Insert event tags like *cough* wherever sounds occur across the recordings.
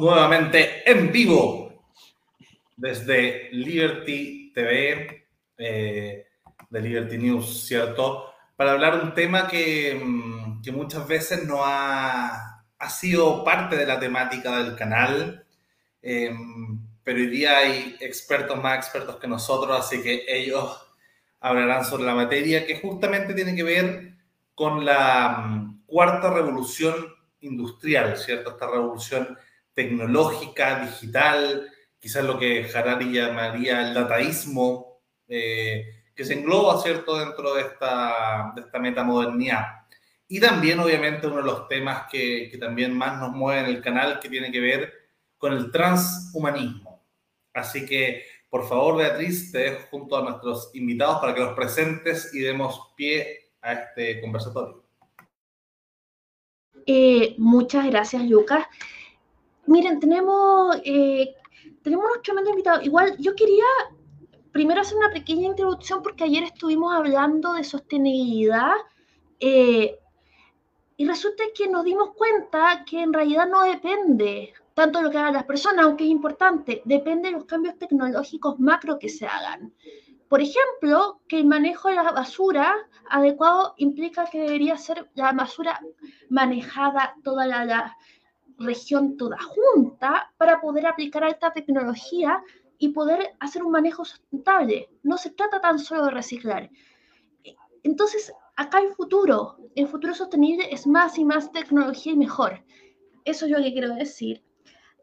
nuevamente en vivo desde Liberty TV, eh, de Liberty News, ¿cierto? Para hablar un tema que, mm, que muchas veces no ha, ha, sido parte de la temática del canal, eh, pero hoy día hay expertos más expertos que nosotros, así que ellos hablarán sobre la materia que justamente tiene que ver con la mm, cuarta revolución industrial, ¿cierto? Esta revolución tecnológica, digital, quizás lo que Harari llamaría el dataísmo, eh, que se engloba, ¿cierto?, dentro de esta, de esta metamodernidad. Y también, obviamente, uno de los temas que, que también más nos mueve en el canal, que tiene que ver con el transhumanismo. Así que, por favor, Beatriz, te dejo junto a nuestros invitados para que los presentes y demos pie a este conversatorio. Eh, muchas gracias, Lucas. Miren, tenemos, eh, tenemos unos tremendos invitados. Igual yo quería primero hacer una pequeña introducción porque ayer estuvimos hablando de sostenibilidad eh, y resulta que nos dimos cuenta que en realidad no depende tanto de lo que hagan las personas, aunque es importante, depende de los cambios tecnológicos macro que se hagan. Por ejemplo, que el manejo de la basura adecuado implica que debería ser la basura manejada toda la, región toda junta para poder aplicar alta tecnología y poder hacer un manejo sustentable. No se trata tan solo de reciclar. Entonces, acá hay futuro. El futuro sostenible es más y más tecnología y mejor. Eso es lo que quiero decir.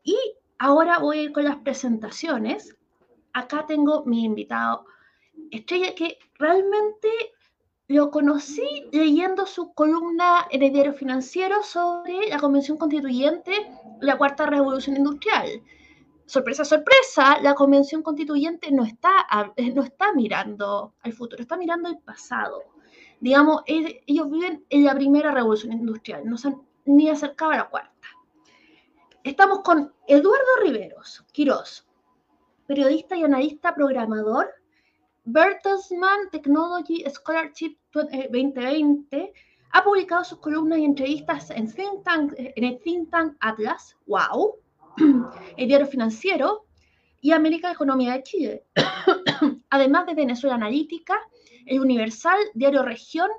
Y ahora voy a ir con las presentaciones. Acá tengo mi invitado estrella que realmente lo conocí leyendo su columna en el diario financiero sobre la Convención Constituyente, la Cuarta Revolución Industrial. Sorpresa, sorpresa, la Convención Constituyente no está, *laughs* no está mirando al futuro, está mirando el pasado. Digamos, ellos viven en la primera revolución industrial, no se han ni acercado a la cuarta. Estamos con Eduardo Riveros, Quirós, periodista y analista programador Bertelsmann Technology Scholarship 2020 eh, ha publicado sus columnas y entrevistas en, en el think tank Atlas, wow, *clears throat* el diario financiero y América Economía de Chile, *clears throat* además de Venezuela Analítica, el Universal, Diario Región,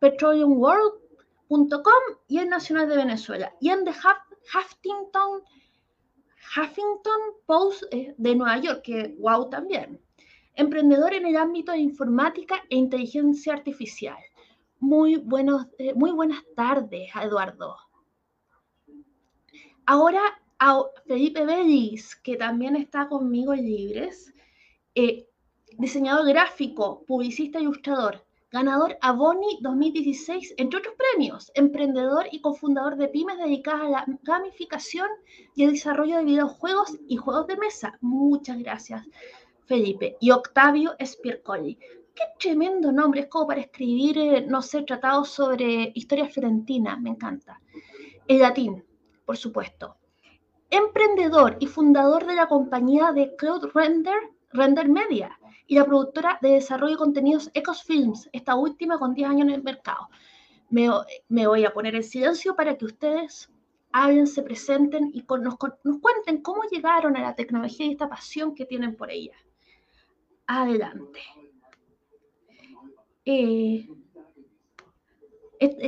petroleumworld.com y el Nacional de Venezuela, y en The Huffington, Huffington Post eh, de Nueva York, que wow también emprendedor en el ámbito de informática e inteligencia artificial. Muy, buenos, eh, muy buenas tardes, Eduardo. Ahora a Felipe Bellis, que también está conmigo en Libres, eh, diseñador gráfico, publicista e ilustrador, ganador Boni 2016, entre otros premios, emprendedor y cofundador de pymes dedicadas a la gamificación y el desarrollo de videojuegos y juegos de mesa. Muchas gracias. Felipe y Octavio Spircoli. Qué tremendo nombre, es como para escribir, eh, no sé, tratados sobre historia florentina, me encanta. El latín, por supuesto. Emprendedor y fundador de la compañía de Cloud Render, Render Media, y la productora de desarrollo de contenidos Ecos Films, esta última con 10 años en el mercado. Me, voy a poner en silencio para que ustedes hablen, se presenten y nos cuenten cómo llegaron a la tecnología y esta pasión que tienen por ella adelante. Eh,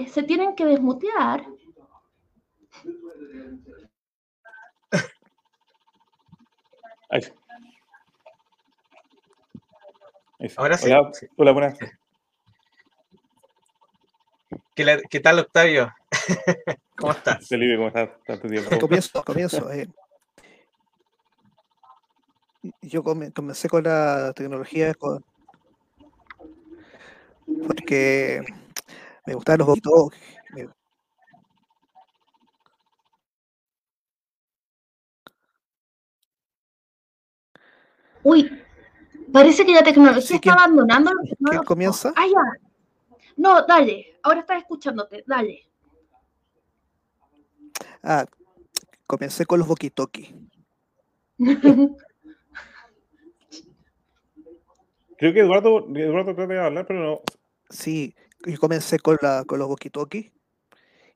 se tienen que desmutear. Ahora sí. Hola, hola buenas. ¿Qué, ¿Qué, tal, Octavio? *laughs* ¿Cómo estás? Felipe, ¿cómo estás? Tanto tiempo. Comienzo, comienzo. Eh yo comencé con la tecnología porque me gustaban los boquitos. Uy, parece que la tecnología está abandonando. ¿Quién comienza? Ah, ya. No, dale, ahora estás escuchándote, dale. Ah, comencé con los boquitoki. *laughs* Creo que Eduardo, Eduardo trata de hablar, pero no. Sí, yo comencé con, la, con los walkie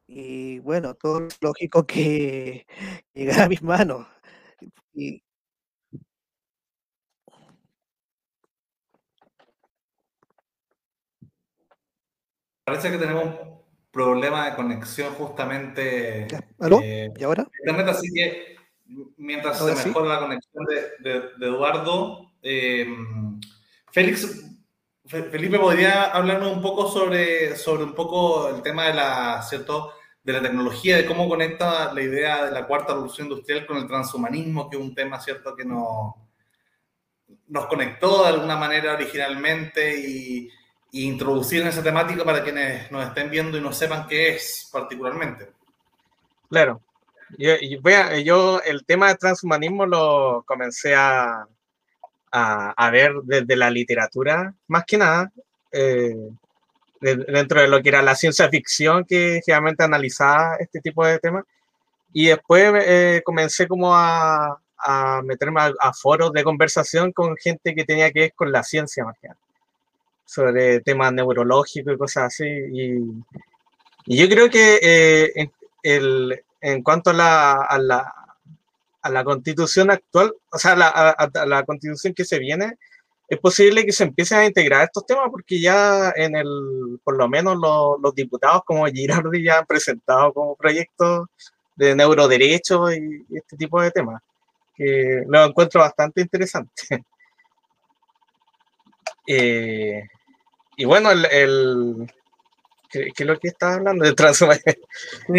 Y bueno, todo es lógico que *laughs* llegara a mis manos. Y Parece que tenemos un problema de conexión justamente. ¿aló? eh, ¿Y ahora? Internet, así que mientras Ahora se sí. mejora la conexión de, de- de Eduardo, eh, Félix, Fe- Felipe, ¿podría hablarnos un poco sobre, sobre un poco el tema de la, ¿cierto? de la tecnología, de cómo conecta la idea de la cuarta revolución industrial con el transhumanismo, que es un tema cierto que nos, nos conectó de alguna manera originalmente y, introducir en esa temática para quienes nos estén viendo y no sepan qué es particularmente. Claro. Yo el tema de transhumanismo lo comencé a, a, a ver desde la literatura, más que nada, eh, de- dentro de lo que era la ciencia ficción, que generalmente analizaba este tipo de temas. Y después eh, comencé como a, a meterme a, a foros de conversación con gente que tenía que ver con la ciencia más que nada, sobre temas neurológicos y cosas así. Y, y yo creo que eh, en, el, en cuanto a la, a, la, a la constitución actual, o sea, la, a, la constitución que se viene, es posible que se empiecen a integrar estos temas porque ya en el, por lo menos los, diputados como Girardi ya han presentado como proyectos de neuroderecho y, este tipo de temas, que lo encuentro bastante interesante. *laughs* Eh, y bueno, el ¿qué, qué es lo que estaba hablando? De transhumanismo. *laughs*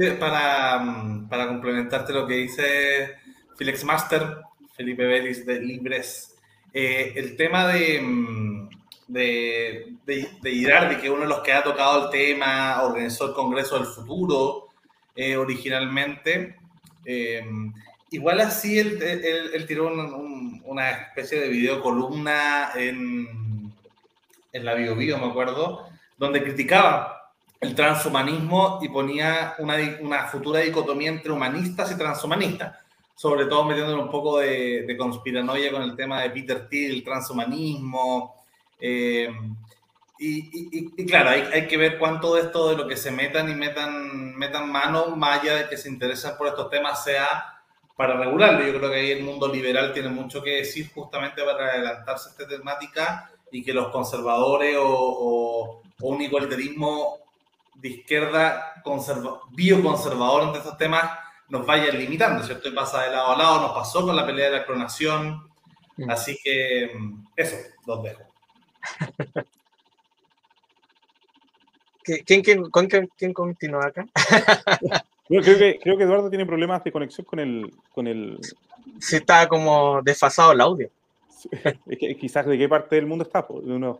Eh, para, para complementarte lo que dice Felix Master, Felipe Vélez de Libres, eh, el tema de, mm, de, de, de Girardi, que uno de los que ha tocado el tema, organizó el Congreso del Futuro eh, originalmente. eh, igual así él, él- él tiró un- un- una especie de video columna en, en la Bio Bio, me acuerdo, donde criticaba el transhumanismo y ponía una, una futura dicotomía entre humanistas y transhumanistas, sobre todo metiéndole un poco de, de conspiranoia con el tema de Peter Thiel, el transhumanismo. eh, y, y- y- claro, hay, hay que ver cuánto de esto de lo que se metan y metan, metan mano, más allá de que se interesen por estos temas, sea para regularlo. Yo creo que ahí el mundo liberal tiene mucho que decir justamente para adelantarse a esta temática y que los conservadores o, o- o un igualitarismo de izquierda conserva- bioconservador entre estos temas nos vayan limitando, ¿cierto? Y pasa de lado a lado, nos pasó con la pelea de la clonación, Mm. así que mm, eso, los dejo. *laughs* ¿Qui- ¿Quién, quién, con quién, quién continúa acá? *laughs* Creo, creo que, creo que Eduardo tiene problemas de conexión con el. Con el Sí, está como desfasado el audio. *laughs* es que quizás de qué parte del mundo está. uno-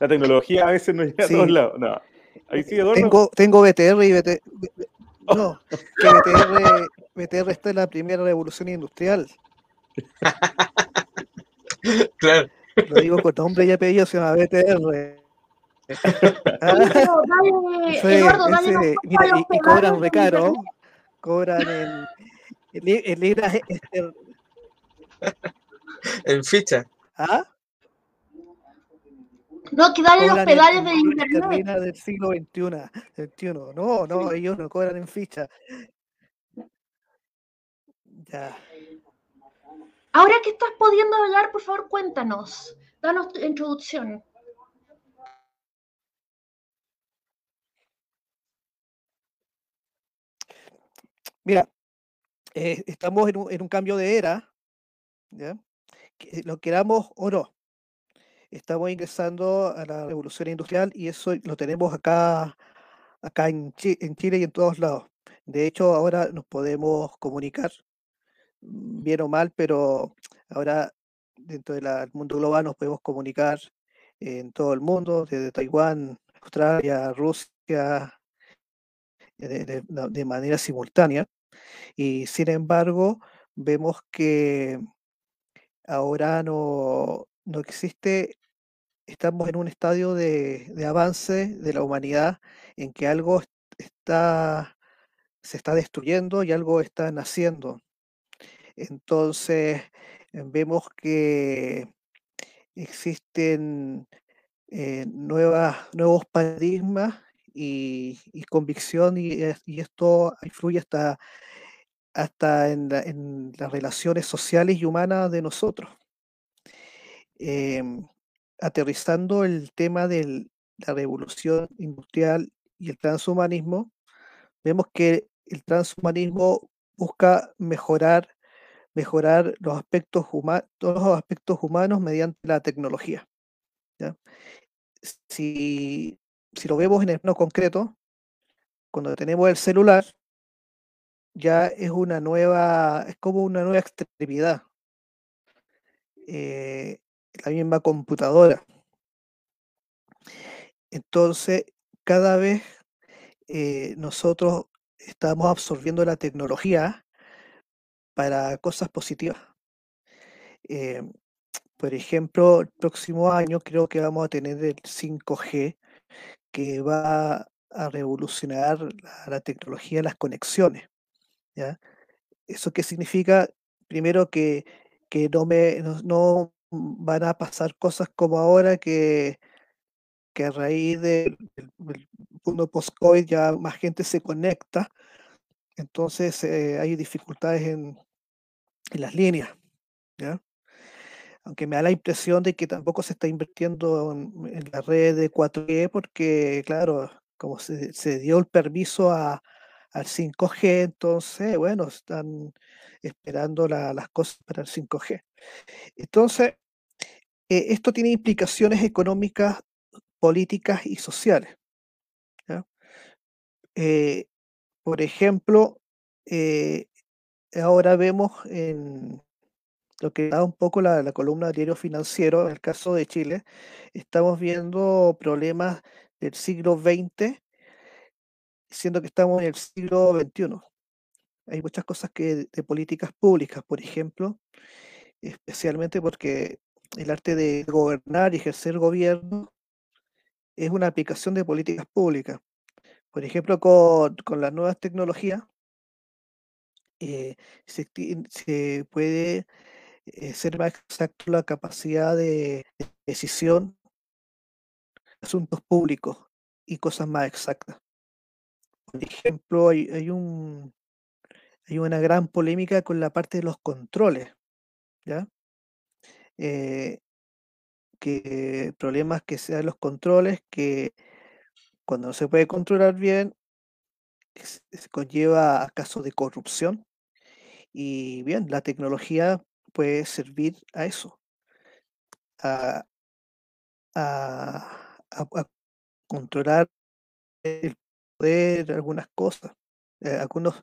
la tecnología a veces no llega Sí. a todos lados. No. Ahí sí, Eduardo. Tengo, tengo BTR y BTR. No, que BTR, BTR está en la primera revolución industrial. *laughs* Claro. Lo digo con nombre y apellido, se llama BTR. *laughs* Ah, Pero dale, ese- Eduardo, dale ese- los mira, palos y, cobran recaro, cobran li- en libras ester- *laughs* En ficha. ¿ah? No, que dale los pedales en de libras internet. del siglo XXI. XXI. No, no, ellos no cobran en ficha. Ya. Ahora que estás pudiendo hablar, por favor, cuéntanos. Danos tu introducción. Mira, eh, estamos en un, en un cambio de era, ¿ya? Lo queramos o no. Estamos ingresando a la revolución industrial y eso lo tenemos acá, acá en, Chi- en Chile y en todos lados. De hecho, ahora nos podemos comunicar, bien o mal, pero ahora dentro del mundo global nos podemos comunicar en todo el mundo, desde Taiwán, Australia, Rusia, eh, de manera simultánea. Y sin embargo, vemos que ahora no, no existe, estamos en un estadio de, de avance de la humanidad en que algo est- está, se está destruyendo y algo está naciendo. Entonces, vemos que existen eh, nuevas, nuevos paradigmas y, y convicción y, y esto influye hasta, hasta en, la- en las relaciones sociales y humanas de nosotros. Em, aterrizando el tema de la revolución industrial y el transhumanismo, vemos que el transhumanismo busca mejorar, mejorar los aspectos humanos, todos los aspectos humanos mediante la tecnología. Si, si lo vemos en el plano concreto, cuando tenemos el celular, ya es una nueva, es como una nueva extremidad. eh, la misma computadora. Entonces, cada vez eh, nosotros estamos absorbiendo la tecnología para cosas positivas. Eh, por ejemplo, el próximo año creo que vamos a tener el 5G que va a revolucionar la, la tecnología las conexiones. ¿Ya? ¿Eso qué significa? Primero que, que no, me, no, no van a pasar cosas como ahora que, que a raíz del, del mundo post-COVID ya más gente se conecta, entonces eh, hay dificultades en, en las líneas. ¿ya? Aunque me da la impresión de que tampoco se está invirtiendo en, en la red de 4G porque, claro, como se, se dio el permiso a, al 5G, entonces, bueno, están esperando la- las cosas para el 5G. Entonces, eh, esto tiene implicaciones económicas, políticas y sociales. Eh, por ejemplo, eh, ahora vemos en lo que da un poco la, la columna de diario financiero, en el caso de Chile, estamos viendo problemas del siglo XX, siendo que estamos en el siglo XXI. Hay muchas cosas que de políticas públicas, por ejemplo, especialmente porque el arte de gobernar y ejercer gobierno es una aplicación de políticas públicas. Por ejemplo, con, con las nuevas tecnologías, eh, se, se puede eh, ser más exacto la capacidad de de decisión de asuntos públicos y cosas más exactas. Por ejemplo, hay, hay un, hay una gran polémica con la parte de los controles, ¿ya? Eh, que problemas que sean los controles, que cuando no se puede controlar bien, es- se conlleva a casos de corrupción. Y bien, la tecnología puede servir a eso, a- a controlar el algunas cosas, eh, algunos,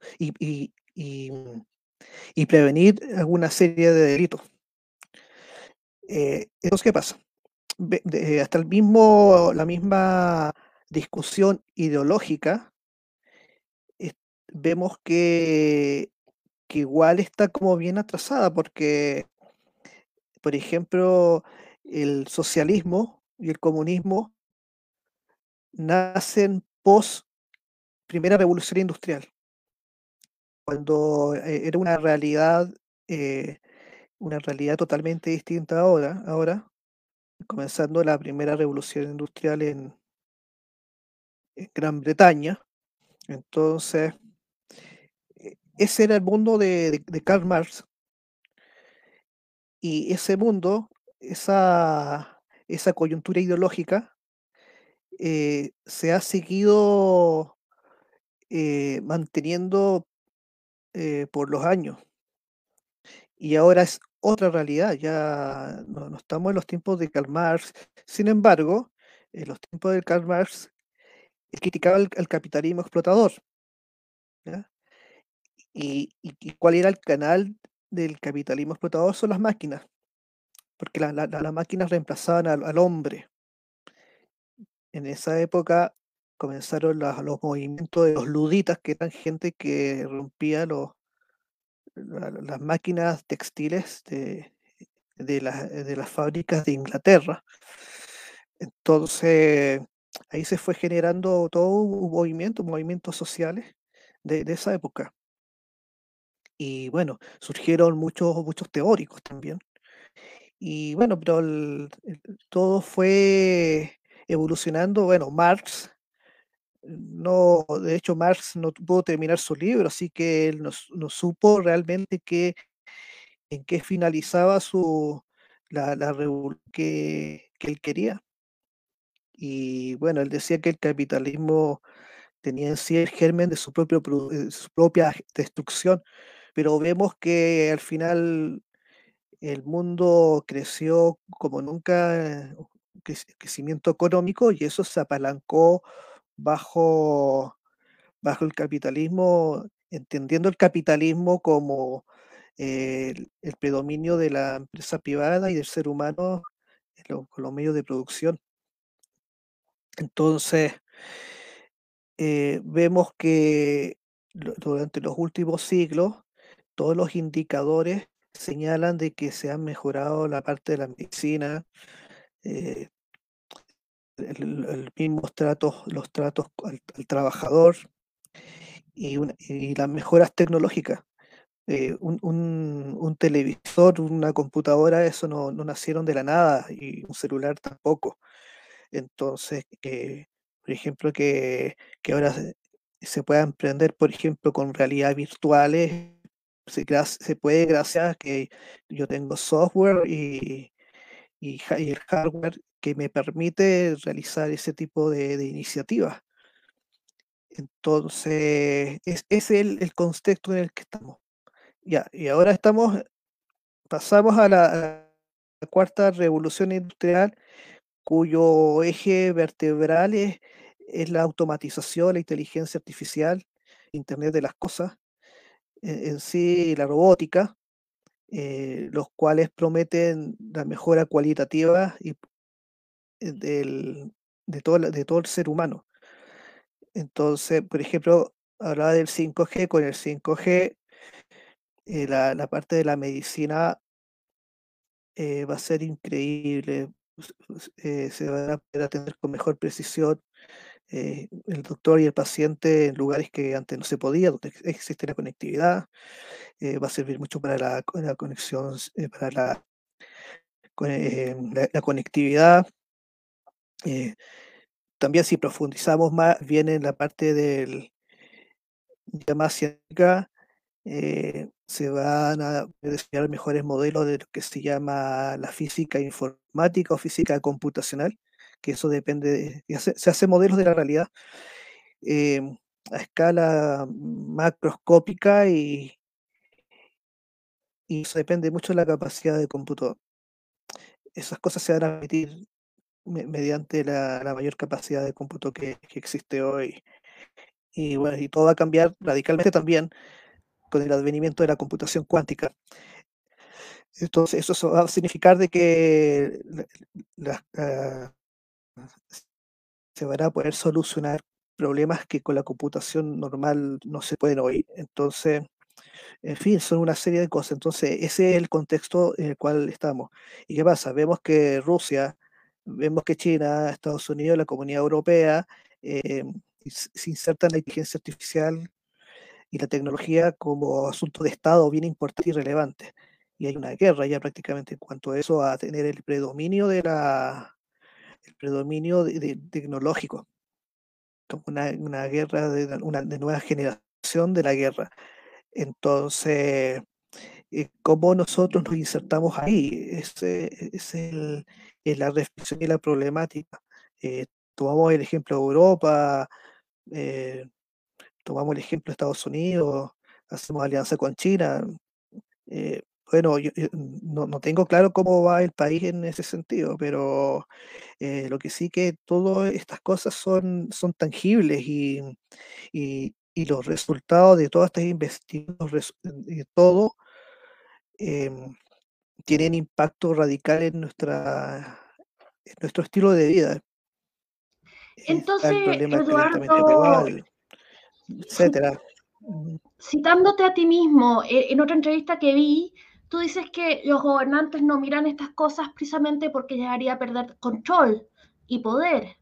mm, y prevenir alguna serie de delitos. Eh, entonces, ¿qué pasa? De- hasta el mismo, la misma discusión ideológica, vemos que, que igual está como bien atrasada, porque, por ejemplo, el socialismo y el comunismo nacen post primera revolución industrial, cuando eh, era una realidad, eh, una realidad totalmente distinta ahora, ahora, comenzando la primera revolución industrial en, en Gran Bretaña. Entonces, e- ese era el mundo de, Karl Marx y ese mundo, esa, esa coyuntura ideológica, eh, se ha seguido eh, manteniendo eh, por los años. Y ahora es otra realidad, ya no, estamos en los tiempos de Karl Marx. Sin embargo, en los tiempos de Karl Marx, criticaba el, capitalismo explotador. Y, cuál era el canal del capitalismo explotador? Son las máquinas, porque la- la- la- las máquinas reemplazaban al, al hombre. En esa época comenzaron los movimientos de los luditas, que eran gente que rompía los, la- la- las máquinas textiles de, de, las- de las fábricas de Inglaterra. Entonces, ahí se fue generando todo un movimiento, movimientos sociales de, de esa época. Y bueno, surgieron muchos, muchos teóricos también. Y bueno, pero todo fue evolucionando. Bueno, Marx no, de hecho, Marx no pudo terminar su libro, así que él no, no supo realmente qué, en qué finalizaba su, la, la revolución que, que él quería. Y bueno, él decía que el capitalismo tenía en sí el germen de su, propio, eh, su propia destrucción, pero vemos que al final el mundo creció como nunca, eh, crecimiento económico, y eso se apalancó bajo, bajo el capitalismo, entendiendo el capitalismo como eh, el, predominio de la empresa privada y del ser humano en los medios de producción. Entonces, eh, vemos que durante los últimos siglos todos los indicadores señalan de que se han mejorado la parte de la medicina, eh, el, el mismos tratos, los tratos al, trabajador y, las mejoras tecnológicas. Eh, un, televisor, una computadora, eso no, nacieron de la nada y un celular tampoco. Entonces, que, por ejemplo, que, ahora se, pueda emprender, por ejemplo, con realidad virtuales, se, se puede gracias a que yo tengo software y, y el hardware que me permite realizar ese tipo de, iniciativas. Entonces, es, es el, el contexto en el que estamos. Ya, y ahora estamos, pasamos a la, cuarta revolución industrial, cuyo eje vertebral es, es la automatización, la inteligencia artificial, Internet de las cosas, en, en sí la robótica, eh, los cuales prometen la mejora cualitativa y, del, de, todo, de todo el ser humano. Entonces, por ejemplo, hablaba del 5G, con el 5G, eh, la, la parte de la medicina eh, va a ser increíble. se van a poder atender con mejor precisión eh, el doctor y el paciente en lugares que antes no se podía, donde ex- existe la conectividad. eh, va a servir mucho para la, co- la conexión, eh, para la, la, la conectividad. también si profundizamos más bien en la parte del ya más científica, se van a desarrollar mejores modelos de lo que se llama la física informática o física computacional, que eso depende, de- se hace modelos de la realidad em, a escala macroscópica y, y eso depende mucho de la capacidad de computador. Esas cosas se van a permitir me- mediante la, la mayor capacidad de cómputo que, existe hoy. Y bueno, y todo va a cambiar radicalmente también con el advenimiento de la computación cuántica. Entonces, eso so- va a significar de que la- ah, se van a poder solucionar problemas que con la computación normal no se pueden hoy. Entonces, en fin, son una serie de cosas. Entonces, ese es el contexto en el cual estamos. ¿Y qué pasa? Vemos que Rusia, vemos que China, Estados Unidos, la Comunidad Europea, eh, se insertan la inteligencia artificial y la tecnología como asunto de Estado bien importante y relevante. Y hay una guerra ya prácticamente en cuanto a eso, a tener el predominio de la, predominio tecnológico, una, guerra de, una nueva generación de la guerra. Entonces, eh, ¿cómo nosotros nos insertamos ahí? Ese es el, la reflexión y la problemática. Eh, tomamos el ejemplo de Europa, eh, tomamos el ejemplo de Estados Unidos, hacemos alianza con China. Bueno, yo, yo no, no tengo claro cómo va el país en ese sentido, pero eh, lo que sí que todas estas cosas son, son tangibles y, y, y los resultados de todas estas investigaciones, y todo, em, tienen impacto radical en, nuestra, en nuestro estilo de vida. Entonces, Eduardo, etcétera. Mm, citándote a ti mismo, eh, en otra entrevista que vi, tú dices que los gobernantes no miran estas cosas precisamente porque les haría perder control y poder,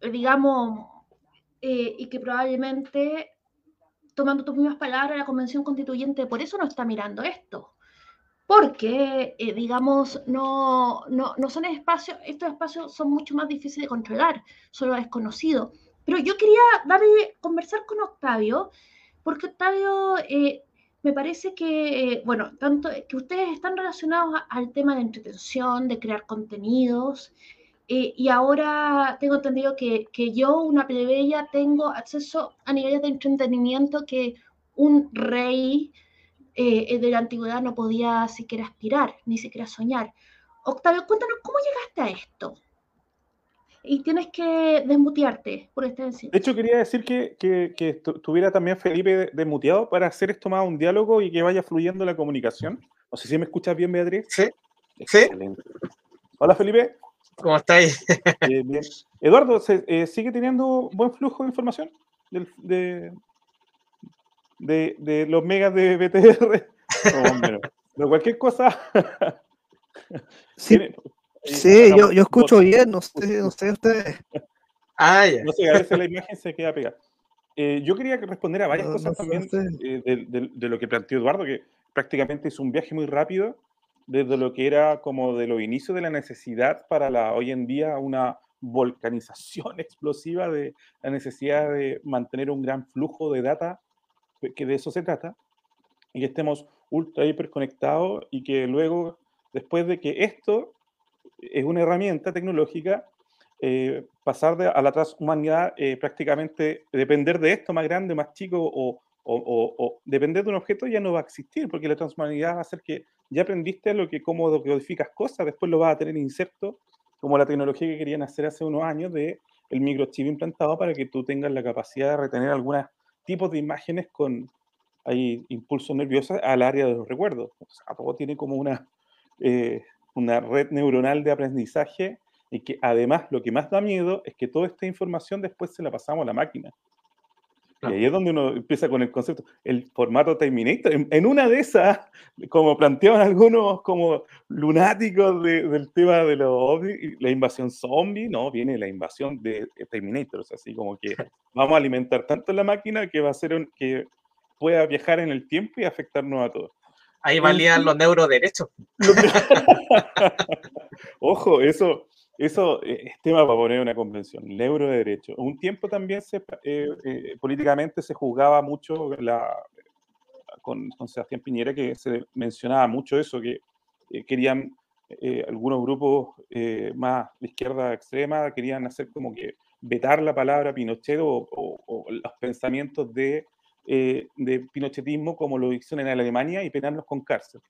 eh, digamos, eh, y que probablemente, tomando tus mismas palabras, la Convención Constituyente por eso no está mirando esto. Porque, eh, digamos, no, no, no son espacios, estos espacios son mucho más difíciles de controlar, son lo desconocido. pero yo quería darle, conversar con Octavio, porque Octavio, eh, me parece que, eh, bueno, tanto que ustedes están relacionados al tema de entretención, de crear contenidos, eh, y ahora tengo entendido que, que, yo, una plebeya, tengo acceso a niveles de entretenimiento que un rey eh, de la antigüedad no podía siquiera aspirar, ni siquiera soñar. Octavio, cuéntanos cómo llegaste a esto. Y tienes que desmutearte por esta De hecho, quería decir que, que, que estuviera también Felipe desmuteado para hacer esto más un diálogo y que vaya fluyendo la comunicación. No sé si me escuchas bien, Beatriz. Sí. Sí. Hola, Felipe. ¿Cómo estáis? *laughs* Bien, bien. Eduardo, eh, ¿sigue teniendo buen flujo de información de, de, de, de los megas de BTR? *laughs* No, pero cualquier cosa. Sí, sí yo, yo escucho bien, no sé, no sé ustedes. Ah, ya. No sé, a veces la imagen se queda pegada. Eh, yo quería responder a varias No, cosas no también eh, de, de- de lo que planteó Eduardo, que prácticamente hizo un viaje muy rápido desde lo que era como de los inicios de la necesidad para la hoy en día una volcanización *laughs* explosiva de la necesidad de mantener un gran flujo de data, que- que de eso se trata, y que estemos ultra hiper conectados y que luego, después de que esto es una herramienta tecnológica, eh, pasar de- a la transhumanidad, eh, prácticamente depender de esto más grande, más chico, o, o- o- depender de un objeto ya no va a existir, porque la transhumanidad va a hacer que ya aprendiste lo que cómo codificas cosas, después lo vas a tener inserto, como la tecnología que querían hacer hace unos años de el microchip implantado para que tú tengas la capacidad de retener algunos tipos de imágenes con hay impulsos nerviosos al área de los recuerdos. O sea, todo tiene como una, eh, una red neuronal de aprendizaje y que además lo que más da miedo es que toda esta información después se la pasamos a la máquina. Claro. Y ahí es donde uno empieza con el concepto, el formato Terminator. En, en una de esas, como planteaban algunos como lunáticos de- del tema de los ovnis, la invasión zombie, no, viene la invasión de Terminator. O sea, así como que *laughs* vamos a alimentar tanto la máquina que va a ser un- que pueda viajar en el tiempo y afectarnos a todos. Ahí valían los neuroderechos. *laughs* Ojo, eso, eso eh, es tema para poner una convención, el euro de derecho. Un tiempo también se, eh, eh, políticamente se juzgaba mucho la, con, con Sebastián Piñera, que se mencionaba mucho eso, que eh, querían algunos grupos más de izquierda extrema, querían hacer como que vetar la palabra Pinochet o, o- o los pensamientos de, eh, de pinochetismo como lo hicieron en Alemania y penarlos con cárcel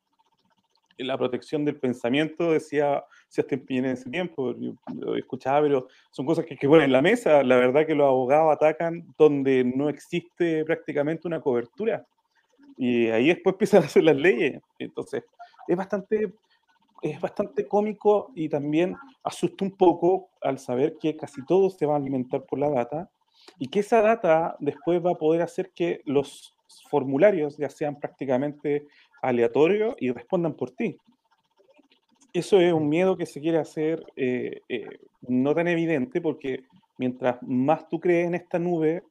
la protección del pensamiento, decía Sebastián Piñera en ese tiempo, lo escuchaba, pero son cosas que, que ponen en la mesa. La verdad que los abogados atacan donde no existe prácticamente una cobertura. Y ahí después empiezan a hacer las leyes. Entonces, es bastante, es bastante cómico y también asusta un poco al saber que casi todo se va a alimentar por la data y que esa data después va a poder hacer que los formularios ya sean prácticamente aleatorios y respondan por ti. Eso es un miedo que se quiere hacer eh, eh, no tan evidente porque mientras más tú crees en esta nube,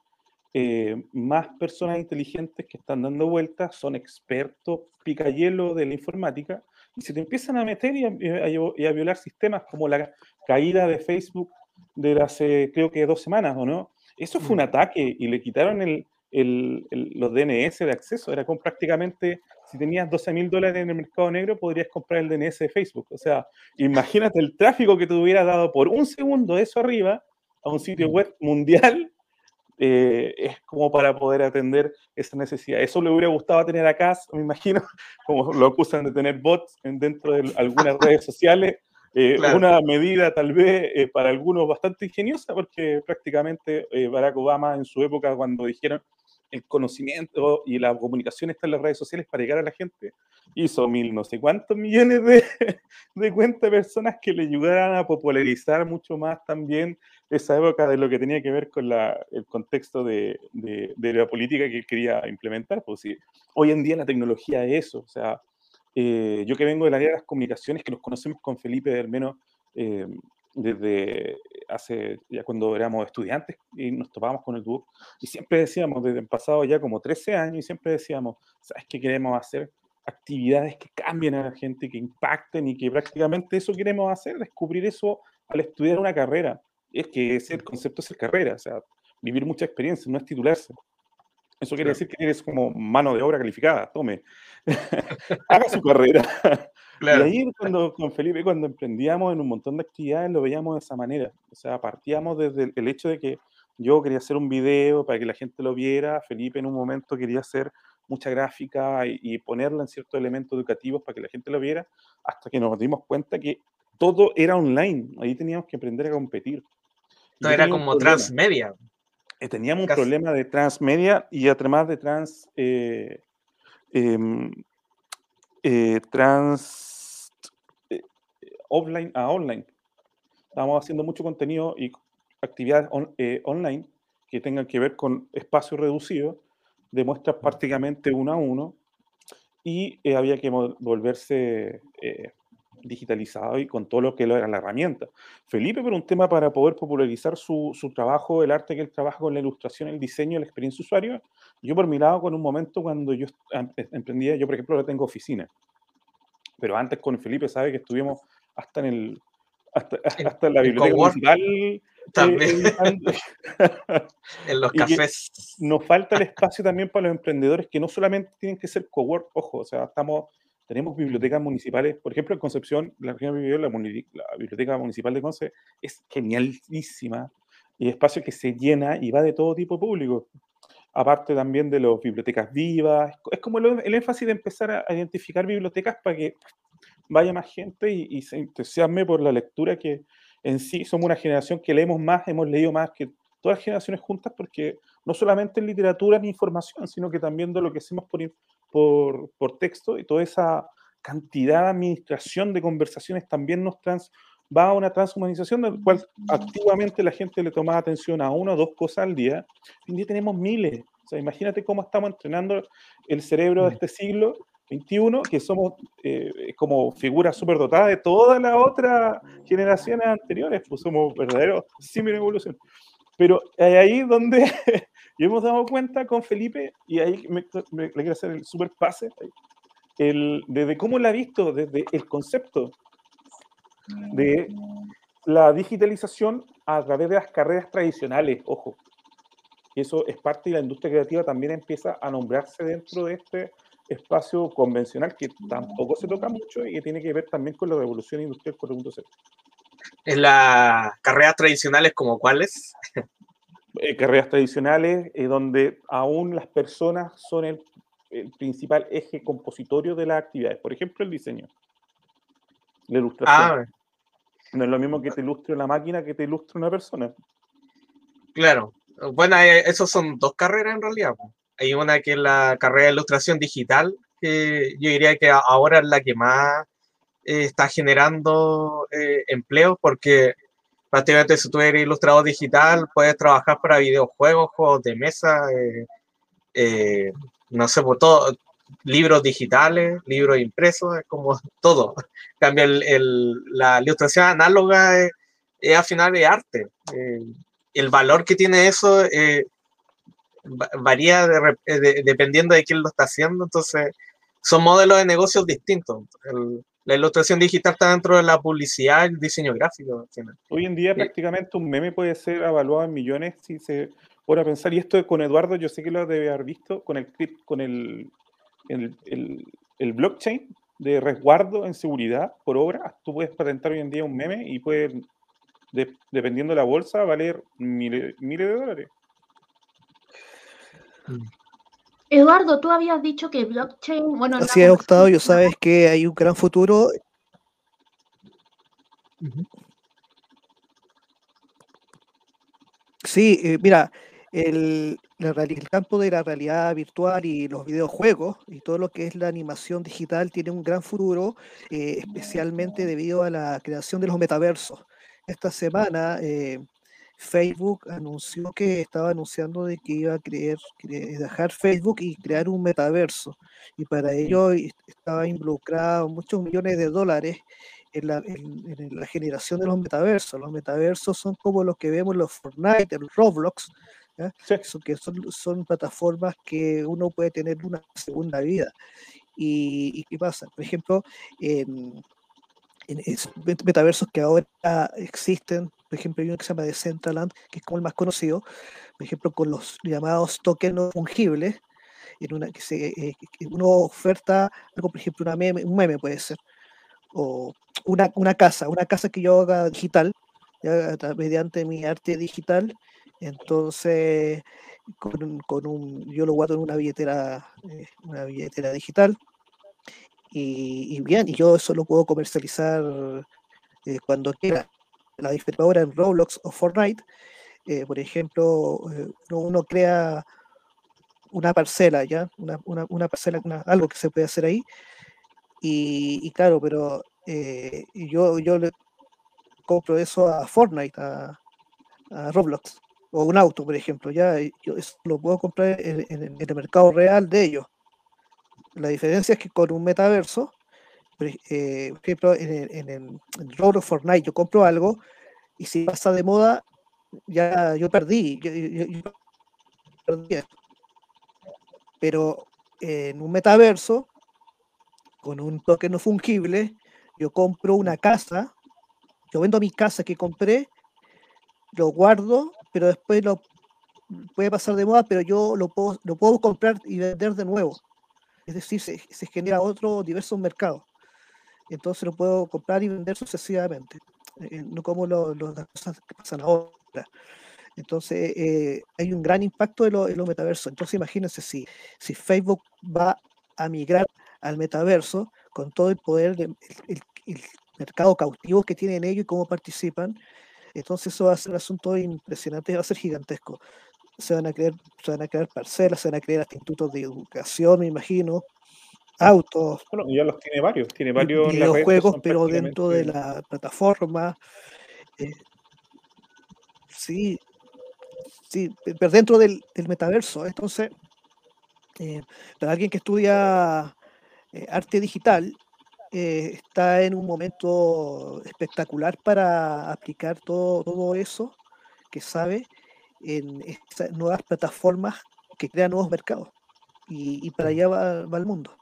eh, más personas inteligentes que están dando vueltas son expertos picayelo de la informática y se te empiezan a meter y a, y a- violar sistemas como la caída de Facebook de hace creo que dos semanas, ¿o no? Eso fue un ataque y le quitaron el, el- el- los DNS de acceso. Era como prácticamente, si tenías 12 mil dólares en el mercado negro, podrías comprar el DNS de Facebook. O sea, imagínate el tráfico que te hubiera dado por un segundo eso arriba a un sitio web mundial. *laughs* eh, es como para poder atender esa necesidad. Eso le hubiera gustado tener acá, me imagino, *laughs* como lo acusan de tener bots en- dentro de algunas redes sociales. Eh, Claro. Una medida tal vez eh, para algunos bastante ingeniosa, porque prácticamente eh, Barack Obama en su época, cuando dijeron el conocimiento y la comunicación está en las redes sociales para llegar a la gente, hizo mil no sé cuántos millones de, de cuentas de personas que le ayudaran a popularizar mucho más también esa época de lo que tenía que ver con la- el contexto de, de- de la política que él quería implementar. Pues sí, hoy en día la tecnología es eso, o sea, eh, yo que vengo del área de las comunicaciones, que nos conocemos con Felipe al menos eh, desde hace, ya cuando éramos estudiantes y nos topábamos con el dúo, y siempre decíamos, desde el pasado ya como 13 años, y siempre decíamos, ¿sabes qué queremos hacer? Actividades que cambien a la gente, que impacten y que prácticamente eso queremos hacer, descubrir eso al estudiar una carrera. Es que ese el concepto es el carrera, o sea, vivir mucha experiencia, no es titularse. Eso quiere decir que eres como mano de obra calificada, tome, *laughs* haga su carrera. *laughs* Y ahí cuando, con Felipe, cuando emprendíamos en un montón de actividades, lo veíamos de esa manera. O sea, partíamos desde el hecho de que yo quería hacer un video para que la gente lo viera, Felipe en un momento quería hacer mucha gráfica y, ponerla en ciertos elementos educativos para que la gente lo viera, hasta que nos dimos cuenta que todo era online. Ahí teníamos que aprender a competir. No era como transmedia. Eh, teníamos un problema de transmedia y además de trans. Eh, eh, trans. offline a online. Estábamos haciendo mucho contenido y actividades online que tengan que ver con espacio reducido, de muestras prácticamente uno a uno, y había que volverse digitalizado y con todo lo que era la herramienta. Felipe, por un tema para poder popularizar su, su, trabajo, el arte que él trabaja con la ilustración, el diseño, la experiencia usuario, yo por mi lado, con un momento cuando yo em, e, emprendía, yo por ejemplo ahora tengo oficina, pero antes con Felipe, sabe que estuvimos hasta en el hasta, *laughs* hasta la biblioteca municipal. Eh, también. *laughs* en los cafés. Nos falta el espacio también para los emprendedores que no solamente tienen que ser cowork, ojo, o sea, estamos tenemos bibliotecas municipales, por ejemplo, en Concepción, la región de la, la Biblioteca Municipal de Conce es genialísima y espacio que se llena y va de todo tipo público. Aparte también de las bibliotecas vivas, es como el, énfasis de empezar a, identificar bibliotecas para que vaya más gente y, y se entusiasme por la lectura que en sí somos una generación que leemos más, hemos leído más que todas las generaciones juntas porque no solamente en literatura ni información, sino que también de lo que hacemos por, por, por texto y toda esa cantidad de administración de conversaciones también nos trans, va a una transhumanización del cual activamente la gente le toma atención a una o dos cosas al día. Hoy en día tenemos miles. O sea, imagínate cómo estamos entrenando el cerebro de mm. este siglo XXI, que somos eh, como figuras superdotadas de todas las otras generaciones anteriores, pues somos verdaderos símil evolución. Pero ahí donde *laughs* yo hemos dado cuenta con Felipe, y ahí le quiero hacer el super pase, desde cómo la ha visto, desde el concepto de la digitalización a través de las carreras tradicionales, ojo. Y eso es parte de la industria creativa, también empieza a nombrarse dentro de este espacio convencional que tampoco se toca mucho y que tiene que ver también con la revolución industrial 4.0 en las carreras tradicionales como cuáles? Eh, carreras tradicionales eh, donde aún las personas son el, principal eje compositorio de las actividades. Por ejemplo, el diseño. La ilustración. Ah, no es lo mismo que te ilustre una máquina que te ilustre una persona. Claro. Bueno, eh, esos son dos carreras en realidad. Hay una que es la carrera de ilustración digital, que yo diría que ahora es la que más eh, está generando eh, empleos porque prácticamente si tú eres ilustrador digital puedes trabajar para videojuegos, juegos de mesa, eh, no sé, por todo, libros digitales, libros impresos, es como *laughs* todo. Cambia el, la ilustración análoga es, al final de arte. el valor que tiene eso varía dependiendo de quién lo está haciendo, entonces son modelos de negocios distintos. La ilustración digital está dentro de la publicidad y el diseño gráfico. Hoy en día prácticamente un meme puede ser evaluado en millones si se pone a pensar, y esto con Eduardo yo sé que lo debe haber visto, con el con el, el, blockchain de resguardo en seguridad por obra, tú puedes patentar hoy en día un meme y puede, dependiendo de la bolsa, valer miles, miles de dólares. Eduardo, tú habías dicho que blockchain, bueno, así es, Octavio, sabes que hay un gran futuro. Sí, eh, mira, el, el, campo de la realidad virtual y los videojuegos y todo lo que es la animación digital tiene un gran futuro, eh, especialmente debido a la creación de los metaversos. Esta semana eh, Facebook anunció que estaba anunciando de que iba a creer, dejar Facebook y crear un metaverso. Y para ello estaba involucrado muchos millones de dólares en la, generación de los metaversos. Los metaversos son como los que vemos en los Fortnite, en Roblox, que son, son, plataformas que uno puede tener una segunda vida. ¿Y, qué pasa? Por ejemplo, en, en metaversos que ahora existen por ejemplo, hay uno que se llama Decentraland, que es como el más conocido, por ejemplo, con los llamados tokens no fungibles, en una que se eh, uno oferta algo, por ejemplo, una meme, un meme puede ser, o una, una casa, una casa que yo haga digital, mediante mi arte digital, entonces con, un, yo lo guardo en una billetera, eh, una billetera digital, y, bien, y yo eso lo puedo comercializar eh, cuando quiera. La ahora en Roblox o Fortnite, eh, por ejemplo, uno, crea una parcela, ¿ya? Una, una, una parcela, algo que se puede hacer ahí. Y, claro, pero yo, yo le compro eso a Fortnite, a, Roblox o un auto, por ejemplo, ya yo eso lo puedo comprar en, el mercado real de ellos. La diferencia es que con un metaverso, eh, por ejemplo, en el, en el Fortnite yo compro algo y si pasa de moda, ya yo perdí. Pero en un metaverso, con un token no fungible, yo compro una casa, yo vendo mi casa que compré, lo guardo pero después lo puede pasar de moda, pero yo lo puedo, lo puedo comprar y vender de nuevo. Es decir, se, genera otro diverso mercado. Entonces lo puedo comprar y vender sucesivamente, eh, no como lo, las cosas que pasan ahora. Entonces eh, hay un gran impacto en los metaversos. Entonces imagínense si, si Facebook va a migrar al metaverso con todo el poder, del el, mercado cautivo que tienen ellos y cómo participan, entonces eso va a ser un asunto impresionante, va a ser gigantesco. Se van a crear, se van a crear parcelas, se van a crear institutos de educación, me imagino, autos. Bueno, ya los tiene varios, tiene varios videojuegos, pero dentro de la plataforma. Eh, sí, sí, pero dentro del, metaverso. Entonces, eh, para alguien que estudia eh, arte digital, está en un momento espectacular para aplicar todo, todo eso que sabe en estas nuevas plataformas que crean nuevos mercados. Y, para allá va, el mundo.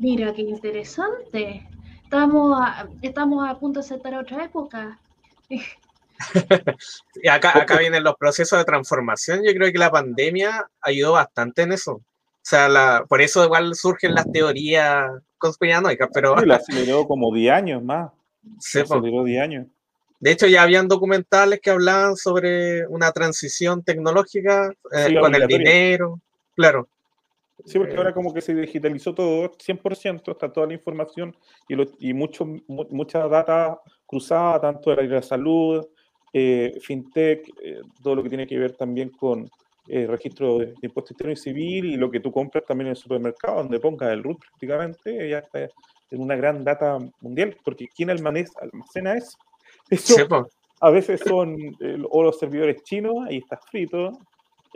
Mira, qué interesante. Estamos a, estamos a punto de aceptar otra época. *laughs* y acá, acá vienen los procesos de transformación. Yo creo que la pandemia ayudó bastante en eso. O sea, la, por eso igual surgen las teorías conspiranoicas, pero... la aceleró como 10 años más. Sí, aceleró 10 años. De hecho, ya habían documentales que hablaban sobre una transición tecnológica eh, con el dinero, claro. Sí, porque ahora como que se digitalizó todo 100%, está toda la información y, y mucho, mucha data cruzada, tanto de la salud, eh, fintech, eh, todo lo que tiene que ver también con eh, registro de, impuestos externo y civil y lo que tú compras también en el supermercado, donde pongas el RUT prácticamente, ya está en una gran data mundial, porque ¿quién almacena eso? Eso a veces son o los servidores chinos, ahí está frito,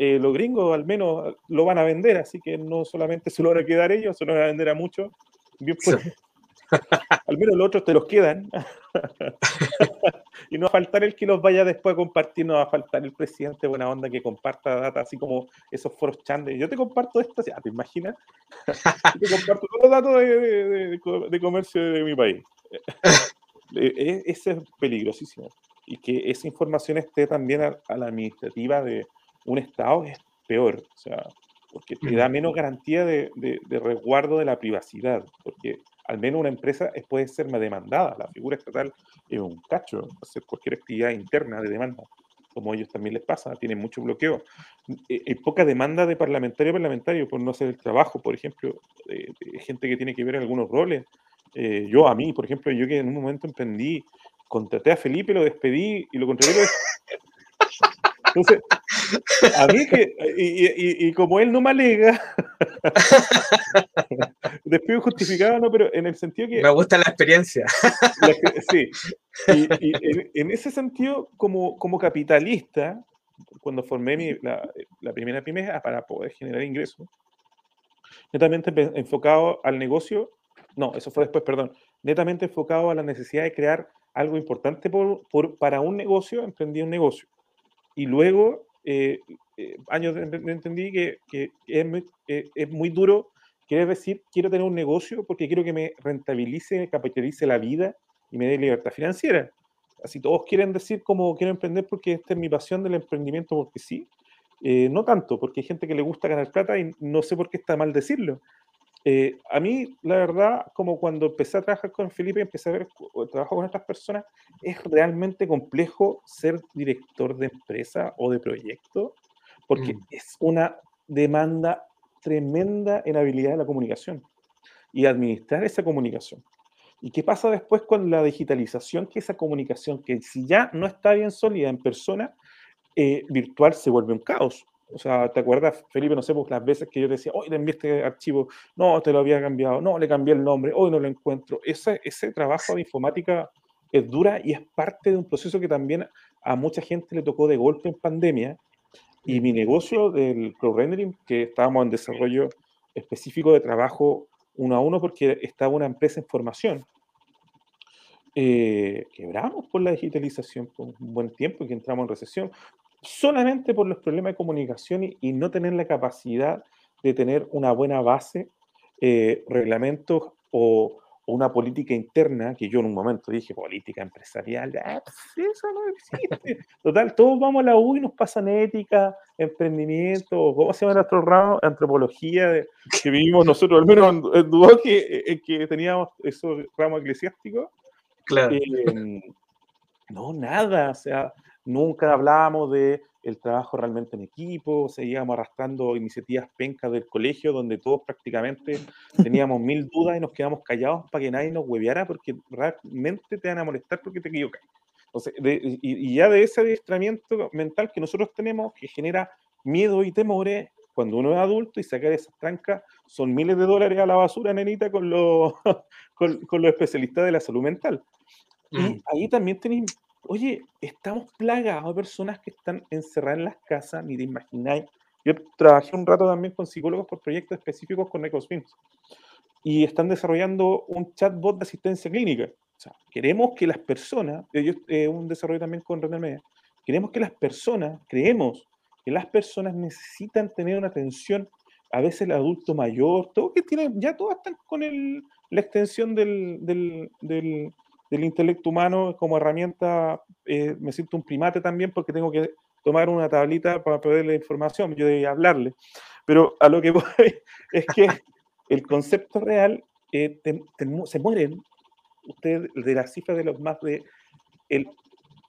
los gringos al menos lo van a vender, así que no solamente se lo van a quedar ellos, se lo van a vender a muchos. Bien pues, *laughs* Al menos los otros te los quedan. *laughs* y no va a faltar el que los vaya después a compartir, no va a faltar el presidente buena onda que comparta data, así como esos foros chandes. Yo te comparto esto, ¿te imaginas? *laughs* Yo te comparto todos los datos de, comercio de mi país. E, e, ese es peligrosísimo. Y que esa información esté también a, la administrativa de un Estado es peor. O sea, porque te da menos garantía de, de, resguardo de la privacidad, porque al menos una empresa puede ser más demandada. La figura estatal es un cacho, hacer cualquier actividad interna de demanda, como a ellos también les pasa, tienen mucho bloqueo. Hay e, poca demanda de parlamentario a parlamentario por no hacer el trabajo, por ejemplo, de, gente que tiene que ver algunos roles. Eh, yo a mí, por ejemplo, yo que en un momento emprendí, contraté a Felipe, lo despedí y lo contraté. *laughs* Entonces, a mí que, y, como él no me alega, *laughs* despido justificado, no, pero en el sentido que... Me gusta la experiencia. *laughs* sí, y, en, ese sentido, como, como capitalista, cuando formé la, primera pyme para poder generar ingresos, netamente enfocado al negocio, no, eso fue después, perdón, netamente enfocado a la necesidad de crear algo importante por, para un negocio, emprendí un negocio. Y luego eh, eh, años entendí que, que es, muy, eh, es, muy, duro Quiere decir, quiero tener un negocio porque quiero que me rentabilice, me capitalice la vida y me dé libertad financiera. Así todos quieren decir como quiero emprender porque esta es mi pasión del emprendimiento, porque sí. Eh, no tanto, porque hay gente que le gusta ganar plata y no sé por qué está mal decirlo. Eh, a mí, la verdad, como cuando empecé a trabajar con Felipe, empecé a ver trabajo con otras personas, es realmente complejo ser director de empresa o de proyecto, porque Mm. es una demanda tremenda en habilidad de la comunicación y administrar esa comunicación. ¿Y qué pasa después con la digitalización? Que esa comunicación, que si ya no está bien sólida en persona, eh, virtual se vuelve un caos. O sea, ¿te acuerdas, Felipe? No sé, pues las veces que yo te decía, hoy te envié este archivo, no, te lo había cambiado, no, le cambié el nombre, hoy no lo encuentro. Ese, ese trabajo de informática es dura y es parte de un proceso que también a mucha gente le tocó de golpe en pandemia. Y mi negocio del Cloud Rendering, que estábamos en desarrollo específico de trabajo uno a uno porque estaba una empresa en formación. Eh, quebramos por la digitalización por un buen tiempo que entramos en recesión, solamente por los problemas de comunicación y, y no tener la capacidad de tener una buena base, eh, reglamentos o, o una política interna, que yo en un momento dije, política empresarial, ah, pues eso no existe. *laughs* Total, todos vamos a la U y nos pasan ética, emprendimiento, ¿cómo se llama nuestro ramo? Antropología, de- que vivimos nosotros, al menos en, Dubái, que, que teníamos esos ramos eclesiásticos. Claro. Eh, no, nada, o sea, nunca hablábamos de el trabajo realmente en equipo, seguíamos arrastrando iniciativas pencas del colegio donde todos prácticamente teníamos *laughs* mil dudas y nos quedamos callados para que nadie nos hueveara porque realmente te van a molestar porque te equivocas. Entonces, de- y, y ya de ese adiestramiento mental que nosotros tenemos que genera miedo y temores cuando uno es adulto y sacar esas trancas son miles de dólares a la basura, nenita, con los, *laughs* con, con los especialistas de la salud mental. Y ahí también tenéis, oye, estamos plagados de personas que están encerradas en las casas, ni te imagináis. Yo trabajé un rato también con psicólogos por proyectos específicos con Ecoswings y están desarrollando un chatbot de asistencia clínica. O sea, queremos que las personas, eh, yo, eh, un desarrollo también con René Media, queremos que las personas, creemos que las personas necesitan tener una atención, a veces el adulto mayor, todo que tiene, ya todas están con la extensión del, del, del, del intelecto humano como herramienta, eh, me siento un primate también porque tengo que tomar una tablita para poder la información, yo debía hablarle. Pero a lo que *laughs* voy es que el concepto real, eh, se mueren, ustedes de la cifra de los más de, el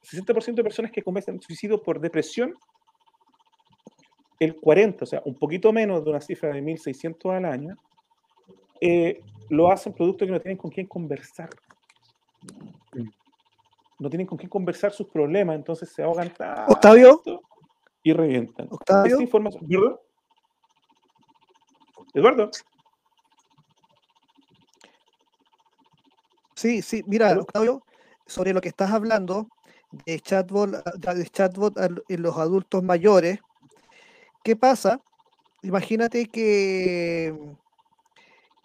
60% de personas que cometen suicidio por depresión, el 40, o sea, un poquito menos de una cifra de 1.600 al año, eh, lo hacen producto que no tienen con quién conversar. No tienen con quién conversar sus problemas, entonces se ahogan Octavio. y revientan. Octavio. Esa información. ¿Eduardo? Eduardo. Sí, sí, mira. Octavio, sobre lo que estás hablando de chatbot, de chatbot en los adultos mayores, ¿qué pasa? Imagínate que,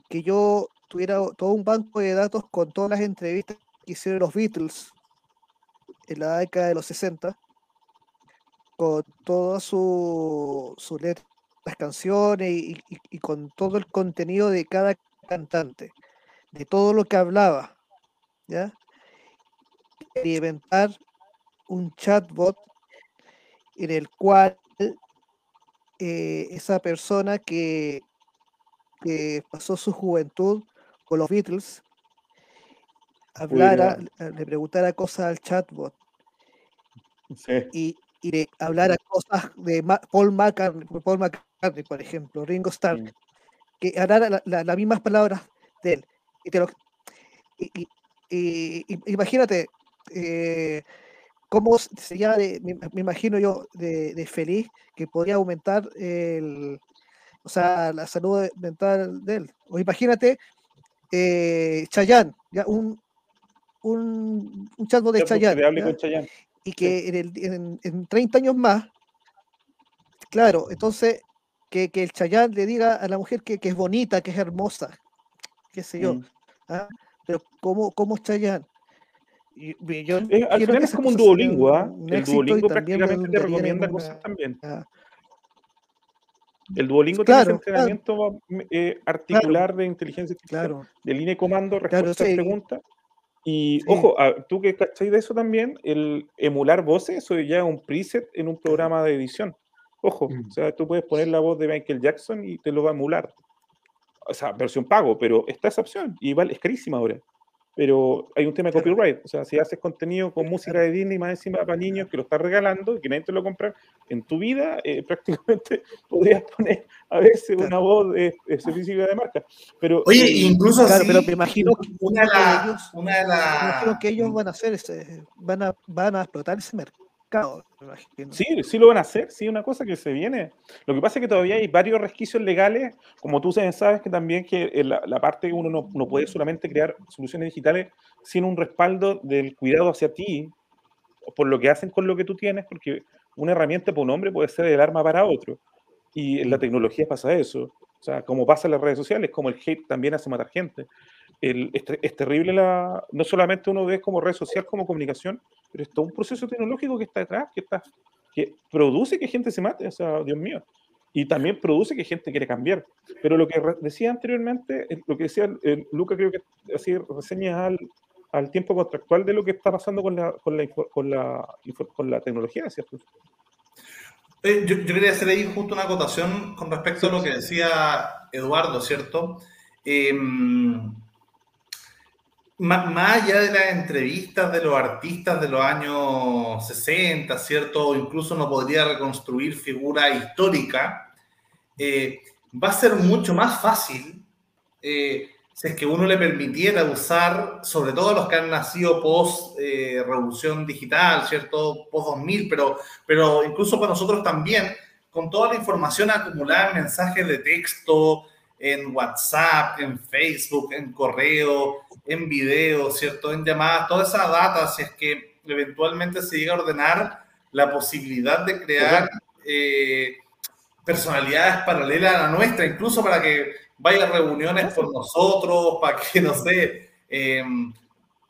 que yo tuviera todo un banco de datos con todas las entrevistas que hicieron los Beatles en la década de los 60, con todas su, su letra, las canciones y, con todo el contenido de cada cantante, de todo lo que hablaba. ¿ya? Y inventar un chatbot en el cual eh, esa persona que pasó su juventud con los Beatles hablara, le le preguntara cosas al chatbot Sí. y, y le hablara cosas de Paul McCartney, Paul McCartney, por ejemplo, Ringo Starr, Mm. que hablara la- la- las mismas palabras de él. Y te lo- y- imagínate eh, cómo sería, de- me, me imagino yo, de, de feliz que podría aumentar el, o sea, la salud mental de él. O imagínate eh, Chayanne, ya un, un, un chatbot de que Chayanne, y que en, el, en, en 30 años más, claro, entonces que, que el Chayanne le diga a la mujer que, que es bonita, que es hermosa, qué sé yo, Mm. ¿ah? pero ¿cómo, cómo es y yo Eh, al final es como un Duolingo, ¿ah? un El Duolingo prácticamente te recomienda una- cosas también. ah, El Duolingo tiene ese entrenamiento eh, articular de inteligencia claro. de línea de comando, respuesta a preguntas. Y ojo, ah, tú que cacháis de eso también, el emular voces, eso ya es un preset en un programa de edición. Ojo, mm. o sea, tú puedes poner la voz de Michael Jackson y te lo va a emular. O sea, versión pago, pero está esa opción. Y vale, es carísima ahora pero hay un tema de copyright. O sea, si haces contenido con música de Disney más encima para niños que lo estás regalando y que nadie te lo compra, en tu vida eh, *laughs* prácticamente podrías poner a veces una voz de, de de marca. Pero, Oye, eh, incluso claro, pero me imagino que una de, las una de la... que ellos van a hacer, van a, van a explotar ese mercado Sí, sí lo van a hacer, sí, una cosa que se viene. Lo que pasa es que todavía hay varios resquicios legales, como tú sabes que también que la, la parte que uno no, no, puede solamente crear soluciones digitales sin un respaldo del cuidado hacia ti, por lo que hacen con lo que tú tienes, porque una herramienta para un hombre puede ser el arma para otro. Y en la tecnología pasa eso. O sea, como pasa en las redes sociales, como el hate también hace matar gente. El, es, es, terrible la, no solamente uno ve como red social, como comunicación, pero es todo un proceso tecnológico que está detrás, que, está, que produce que gente se mate, o sea, Dios mío. Y también produce que gente quiere cambiar. Pero lo que decía anteriormente, lo que decía Luca, creo que así reseña al, al tiempo contractual de lo que está pasando con la, con la, con la, con la tecnología, ¿cierto? Eh, yo, yo, quería hacer ahí justo una acotación con respecto a lo que decía Eduardo, ¿cierto? Eh, más allá de las entrevistas de los artistas de los años 60, ¿cierto? Incluso no podría reconstruir figura histórica, eh, va a ser mucho más fácil eh, si es que uno le permitiera usar, sobre todo los que han nacido post eh, revolución digital, ¿cierto? Post 2000, pero, pero incluso para nosotros también, con toda la información acumulada en mensajes de texto, en WhatsApp, en Facebook, en correo, en video, ¿cierto? En llamadas, toda esa data, si es que eventualmente se llega a ordenar la posibilidad de crear eh, personalidades paralelas a la nuestra, incluso para que vaya a reuniones con nosotros, para que, no sé, eh,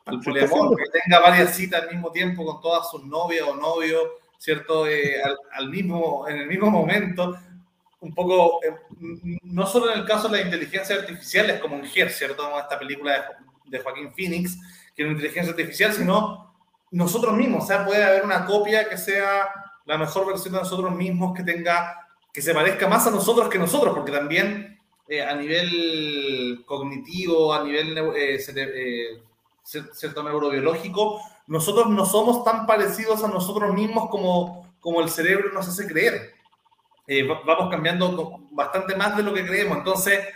al poliamor, que tenga varias citas al mismo tiempo con todas sus novias o novios, ¿cierto? Eh, al, mismo, en el mismo momento un poco, eh, no solo en el caso de la inteligencia artificial, es como un Her, ¿cierto? Esta película de, Joaquín Phoenix, que es una inteligencia artificial, sino nosotros mismos. O sea, puede haber una copia que sea la mejor versión de nosotros mismos, que tenga, que se parezca más a nosotros que nosotros, porque también eh, a nivel cognitivo, a nivel eh, cierto neurobiológico, nosotros no somos tan parecidos a nosotros mismos como, como el cerebro nos hace creer. Eh, vamos cambiando bastante más de lo que creemos. Entonces,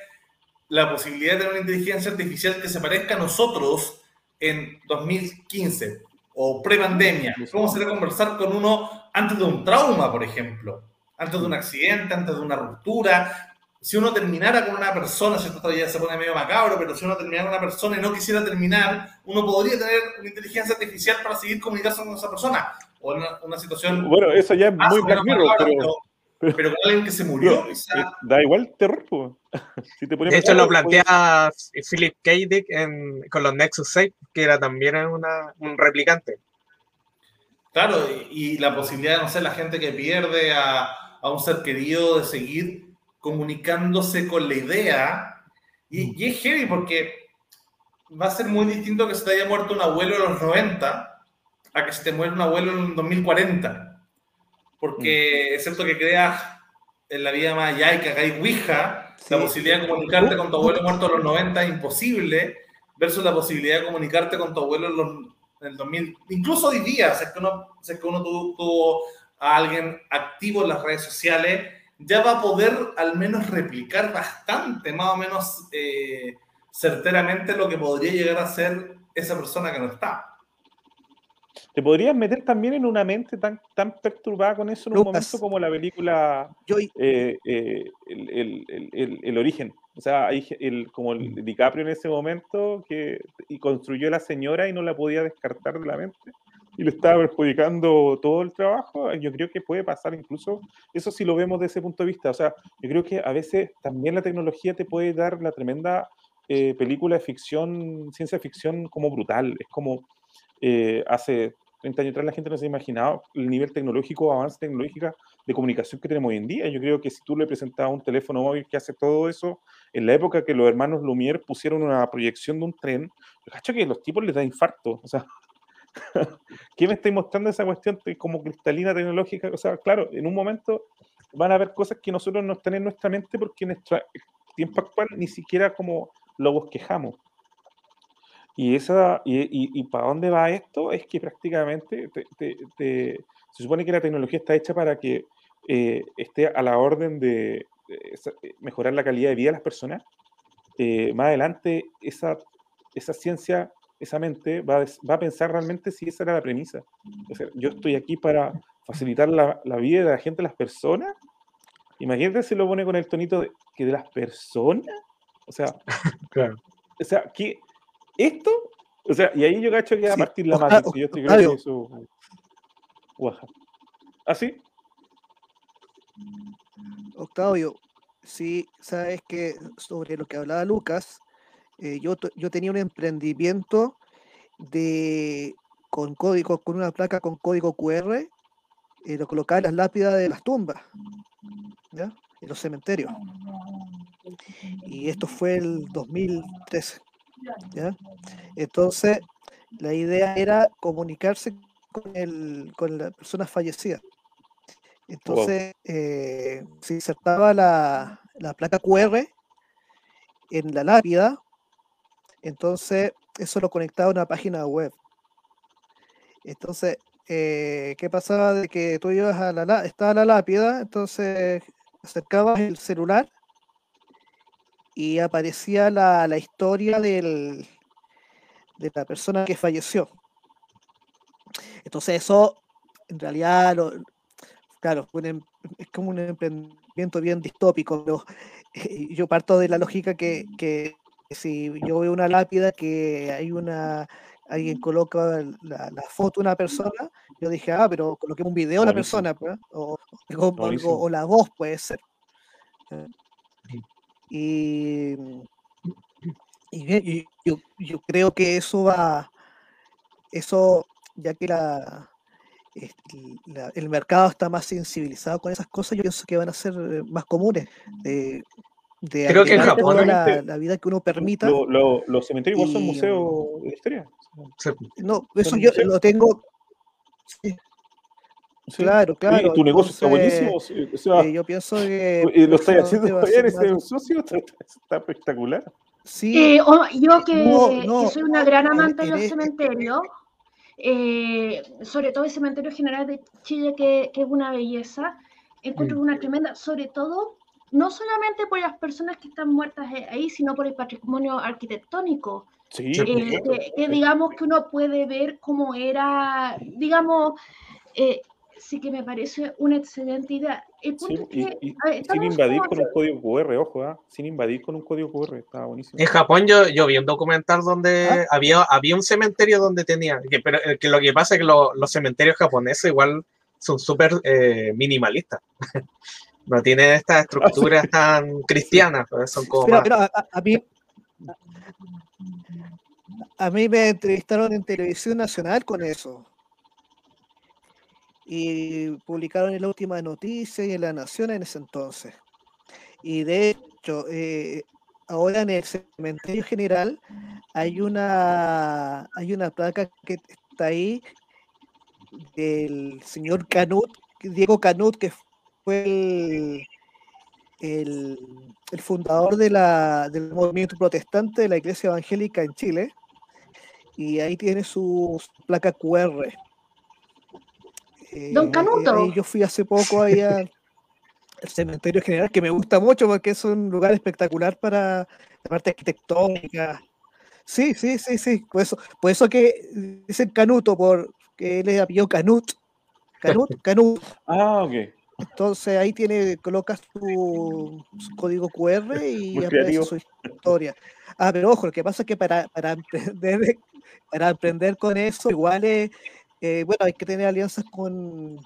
la posibilidad de tener una inteligencia artificial que se parezca a nosotros en 2015 o pre-pandemia, ¿cómo sería conversar con uno antes de un trauma, por ejemplo? Antes de un accidente, antes de una ruptura. Si uno terminara con una persona, esto todavía se pone medio macabro, pero si uno terminara con una persona y no quisiera terminar, uno podría tener una inteligencia artificial para seguir comunicándose con esa persona. O en una, situación. Bueno, eso ya es muy Black pero pero con alguien que se murió, Da igual terror, *laughs* si te de hecho, lo plantea Philip K. Dick con los Nexus 6, que era también una, un replicante. Claro, y, la posibilidad de, no sé, la gente que pierde a, a un ser querido de seguir comunicándose con la idea. Y, mm. y, es heavy porque va a ser muy distinto que se te haya muerto un abuelo en los 90 a que se te muera un abuelo en 2040 porque es cierto que creas en la vida más allá y que hay Ouija, la posibilidad de comunicarte con tu abuelo muerto en los 90 es imposible, versus la posibilidad de comunicarte con tu abuelo en, los, en el 2000, incluso hoy día, si es que uno, si es que uno tuvo, a alguien activo en las redes sociales, ya va a poder al menos replicar bastante, más o menos eh, certeramente lo que podría llegar a ser esa persona que no está. ¿Te podrías meter también en una mente tan, tan perturbada con eso en un momento como la película eh, eh, el, origen? O sea, hay el, como el mm. DiCaprio en ese momento que y construyó a la señora y no la podía descartar de la mente y le estaba perjudicando todo el trabajo. Yo creo que puede pasar incluso, eso si lo vemos desde ese punto de vista. O sea, yo creo que a veces también la tecnología te puede dar la tremenda eh, película de ficción, ciencia ficción como brutal. Es como eh, hace 30 años atrás la gente no se imaginaba el nivel tecnológico, avance tecnológico de comunicación que tenemos hoy en día. Yo creo que si tú le presentabas un teléfono móvil que hace todo eso, en la época que los hermanos Lumière pusieron una proyección de un tren, cacho que los tipos les da infarto. O sea, *laughs* ¿qué me estáis mostrando esa cuestión como cristalina tecnológica? O sea, claro, en un momento van a haber cosas que nosotros no están en nuestra mente porque en nuestro tiempo actual ni siquiera como lo bosquejamos. Y, esa, y, y, para dónde va esto es que prácticamente se supone que la tecnología está hecha para que eh, esté a la orden de, eh, mejorar la calidad de vida de las personas. Eh, más adelante, esa, esa ciencia, esa mente va a, va a, pensar realmente si esa era la premisa. O sea, yo estoy aquí para facilitar la, la vida de la gente, de las personas. Imagínate si lo pone con el tonito de, que de las personas. O sea, *laughs* claro. o sea, que esto, o sea, y ahí yo cacho que a partir la Matrix, yo estoy creyendo eso. ¿Así? Octavio, sí, sabes que sobre lo que hablaba Lucas, eh, yo, yo tenía un emprendimiento de con código, con una placa con código QR, y lo colocaba en las lápidas de las tumbas, ¿ya? en los cementerios. Y esto fue el 2013. Entonces, la idea era comunicarse con, el, con la persona fallecida. Entonces, eh, se insertaba la, la, placa QR en la lápida, entonces eso lo conectaba a una página web. Entonces, eh, ¿qué pasaba? De que tú ibas a la, estaba la lápida, entonces acercabas el celular y aparecía la, la historia del, de la persona que falleció. Entonces eso, en realidad, lo, claro, em, es como un emprendimiento bien distópico, pero *laughs* yo parto de la lógica que, que, si yo veo una lápida que hay una alguien coloca la, la, foto de una persona, yo dije, ah, pero coloqué un video de la persona, pues, o, o, o, la voz puede ser. ¿Eh? Y, y, yo, yo, creo que eso va, eso, ya que la, la, el mercado está más sensibilizado con esas cosas, yo pienso que van a ser eh, más comunes. De, de creo que en Japón la, la, vida que uno permita. Lo, lo, los cementerios y, son museos de historia. No, eso yo lo tengo. Sí. Sí. Claro, claro. Y tu negocio está buenísimo. O sea, eh, yo pienso que. Y lo estoy haciendo bien, ese socio está, está, espectacular. Sí. Eh, oh, yo que, no, no, que, soy una gran amante de los cementerios, eh, sobre todo el Cementerio General de Chile, que, que es una belleza, encuentro una tremenda, sobre todo, no solamente por las personas que están muertas ahí, sino por el patrimonio arquitectónico. Sí, eh, que, que, digamos que uno puede ver cómo era, digamos, eh, sí que me parece una excelente idea. El punto sí, es que, y, y, sin invadir con un código QR, ojo, ¿eh? sin invadir con un código QR, estaba buenísimo. En Japón yo, yo vi un documental donde ¿Ah? había, había un cementerio donde tenía, que, pero que lo que pasa es que lo, los cementerios japoneses igual son súper eh, minimalistas. *laughs* no tienen estas estructuras *laughs* ah, tan cristianas, pues, son como... Pero, más... pero a, a, mí, a mí me entrevistaron en televisión nacional con eso y publicaron en la última noticia y en La Nación en ese entonces. Y de hecho, eh, ahora en el cementerio general hay una, hay una placa que está ahí del señor Canut, Diego Canut, que fue el, el, fundador la, del movimiento protestante de la Iglesia Evangélica en Chile. Y ahí tiene su placa QR Don Canuto. Eh, yo fui hace poco ahí *laughs* al cementerio general, que me gusta mucho porque es un lugar espectacular para la parte arquitectónica. Sí, sí, sí, sí. Por eso, por eso que dicen Canuto, porque él es apellido Canut. Canut, *laughs* Canut. Ah, ok. Entonces ahí tiene, colocas tu, su código QR *laughs* y aparece su historia. Ah, pero ojo, lo que pasa es que para, para emprender, para emprender con eso, igual es, eh, bueno, hay que tener alianzas con,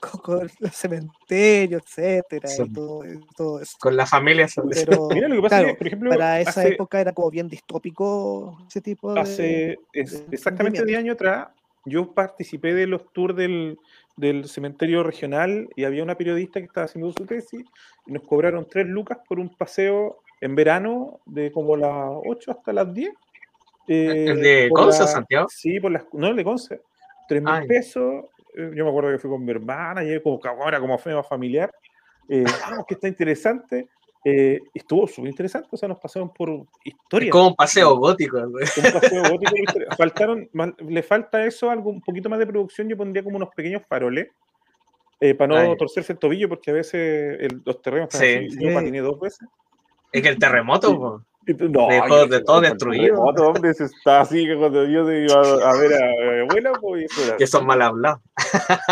con, con *laughs* el cementerio, etcétera, sí. y todo, todo, eso. Con la familia. Pero, *laughs* Mira, lo que pasa claro, es que, por ejemplo, para esa hace, época era como bien distópico ese tipo de. Hace es, exactamente 10 años atrás, yo participé de los tours del, del cementerio regional y había una periodista que estaba haciendo su tesis y nos cobraron tres lucas por un paseo en verano de como las 8 hasta las 10. ¿El de por Conce, la- Santiago? Sí, por las, no, el de Conce. 3 mil pesos. eh, Yo me acuerdo que fui con mi hermana, y como ahora como fue más familiar. Eh, *laughs* ah, que está interesante. eh, estuvo súper interesante, o sea, nos pasaron por Es historia. como un paseo *laughs* gótico. *laughs* güey. Un paseo gótico. Faltaron, le falta eso, algo un poquito más de producción. Yo pondría como unos pequeños faroles eh, para no torcerse el tobillo, porque a veces el- los terrenos están Sí. Sí. patiné dos veces. Es que el terremoto, Sí. No, Dejó de todo destruido. terremoto, hombre, se está así que cuando yo te iba a, a ver a, abuela, pues que son mal hablados.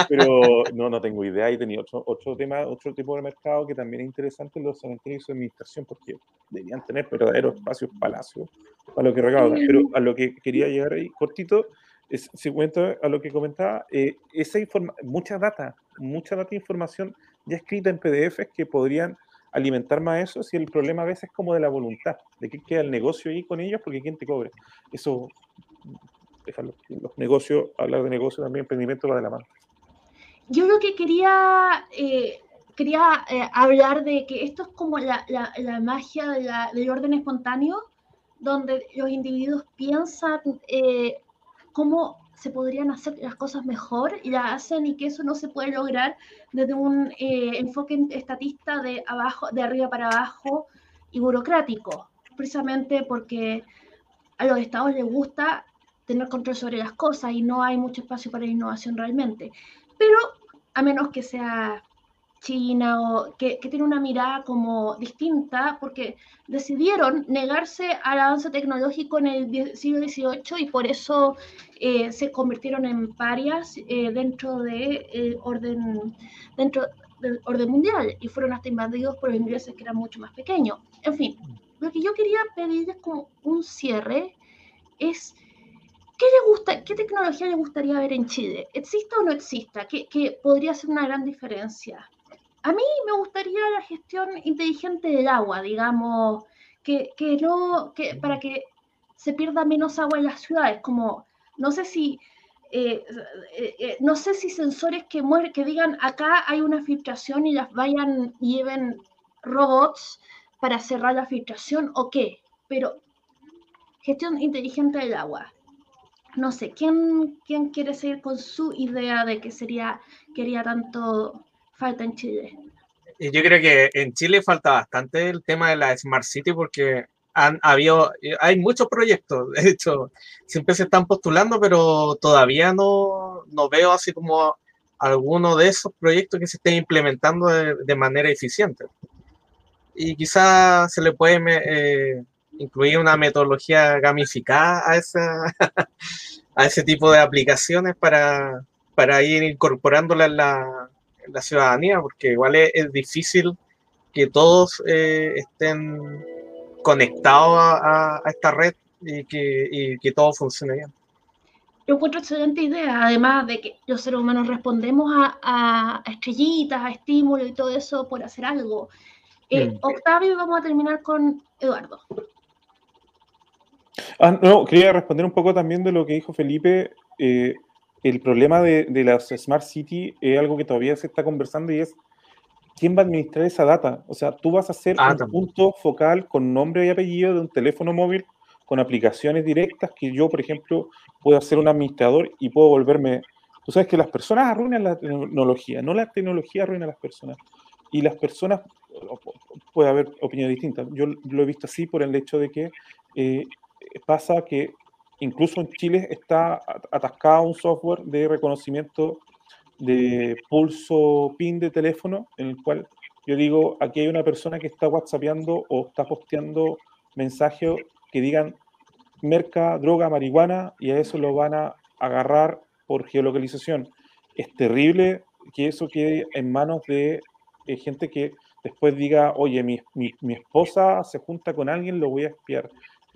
Pero no, no tengo idea. Y tenía otro, otro tema, otro tipo de mercado que también es interesante los cementerios y su administración, porque deberían tener verdaderos espacios palacios para lo que recaudan. Pero a lo que quería llegar ahí, cortito, es, si cuento a lo que comentaba, eh, esa informa mucha data, mucha data e información ya escrita en PDFs que podrían alimentar más eso si el problema a veces es como de la voluntad, de qué queda el negocio ahí con ellos, porque quién te cobre. Eso, los, negocios, hablar de negocios también, emprendimiento va de la mano. Yo lo que quería, eh, quería eh, hablar de que esto es como la, la- magia del orden espontáneo, donde los individuos piensan eh, cómo se podrían hacer las cosas mejor y las hacen y que eso no se puede lograr desde un eh, enfoque estatista de abajo, de arriba para abajo y burocrático, precisamente porque a los estados les gusta tener control sobre las cosas y no hay mucho espacio para la innovación realmente. Pero a menos que sea China o que, tiene una mirada como distinta, porque decidieron negarse al avance tecnológico en el siglo XVIII y por eso eh, se convirtieron en parias eh, dentro de eh, orden dentro del orden mundial y fueron hasta invadidos por los ingleses que eran mucho más pequeños. En fin, lo que yo quería pedirles como un cierre es ¿Qué le gusta, qué tecnología le gustaría ver en Chile? ¿Exista o no exista? Que, que podría ser una gran diferencia. A mí me gustaría la gestión inteligente del agua, digamos, que, que no, que para que se pierda menos agua en las ciudades, como no sé si eh, eh, eh, no sé si sensores que muer- que digan acá hay una filtración y las vayan y lleven robots para cerrar la filtración o qué, pero gestión inteligente del agua. No sé, ¿quién, quién quiere seguir con su idea de que sería, quería tanto falta en Chile? Yo creo que en Chile falta bastante el tema de la Smart City porque han habido, hay muchos proyectos, *laughs* de hecho, siempre se están postulando, pero todavía no, no veo así como alguno de esos proyectos que se estén implementando de, manera eficiente. Y quizás se le puede eh, incluir una metodología gamificada a, esa, *laughs* a ese tipo de aplicaciones para, para ir incorporándola en la, la ciudadanía, porque igual es, es difícil que todos eh, estén conectados a, a- a esta red y que, y que todo funcione bien. Yo encuentro excelente idea, además de que los seres humanos respondemos a, estrellitas, a estímulos y todo eso por hacer algo. Eh, Mm. Octavio, y vamos a terminar con Eduardo. Ah, no, quería responder un poco también de lo que dijo Felipe. eh, el problema de, de las Smart City es algo que todavía se está conversando y es quién va a administrar esa data. O sea, tú vas a hacer Ah, un también. punto focal con nombre y apellido de un teléfono móvil con aplicaciones directas que yo, por ejemplo, puedo ser un administrador y puedo volverme... Tú sabes que las personas arruinan la tecnología, no la tecnología arruina a las personas. Y las personas, puede haber opiniones distintas. Yo lo he visto así por el hecho de que eh, pasa que incluso en Chile está at- atascado un software de reconocimiento de pulso PIN de teléfono, en el cual yo digo, aquí hay una persona que está whatsappeando o está posteando mensajes que digan merca, droga, marihuana, y a eso lo van a agarrar por geolocalización. Es terrible que eso quede en manos de eh, gente que después diga, oye, mi, mi- mi esposa se junta con alguien, lo voy a espiar.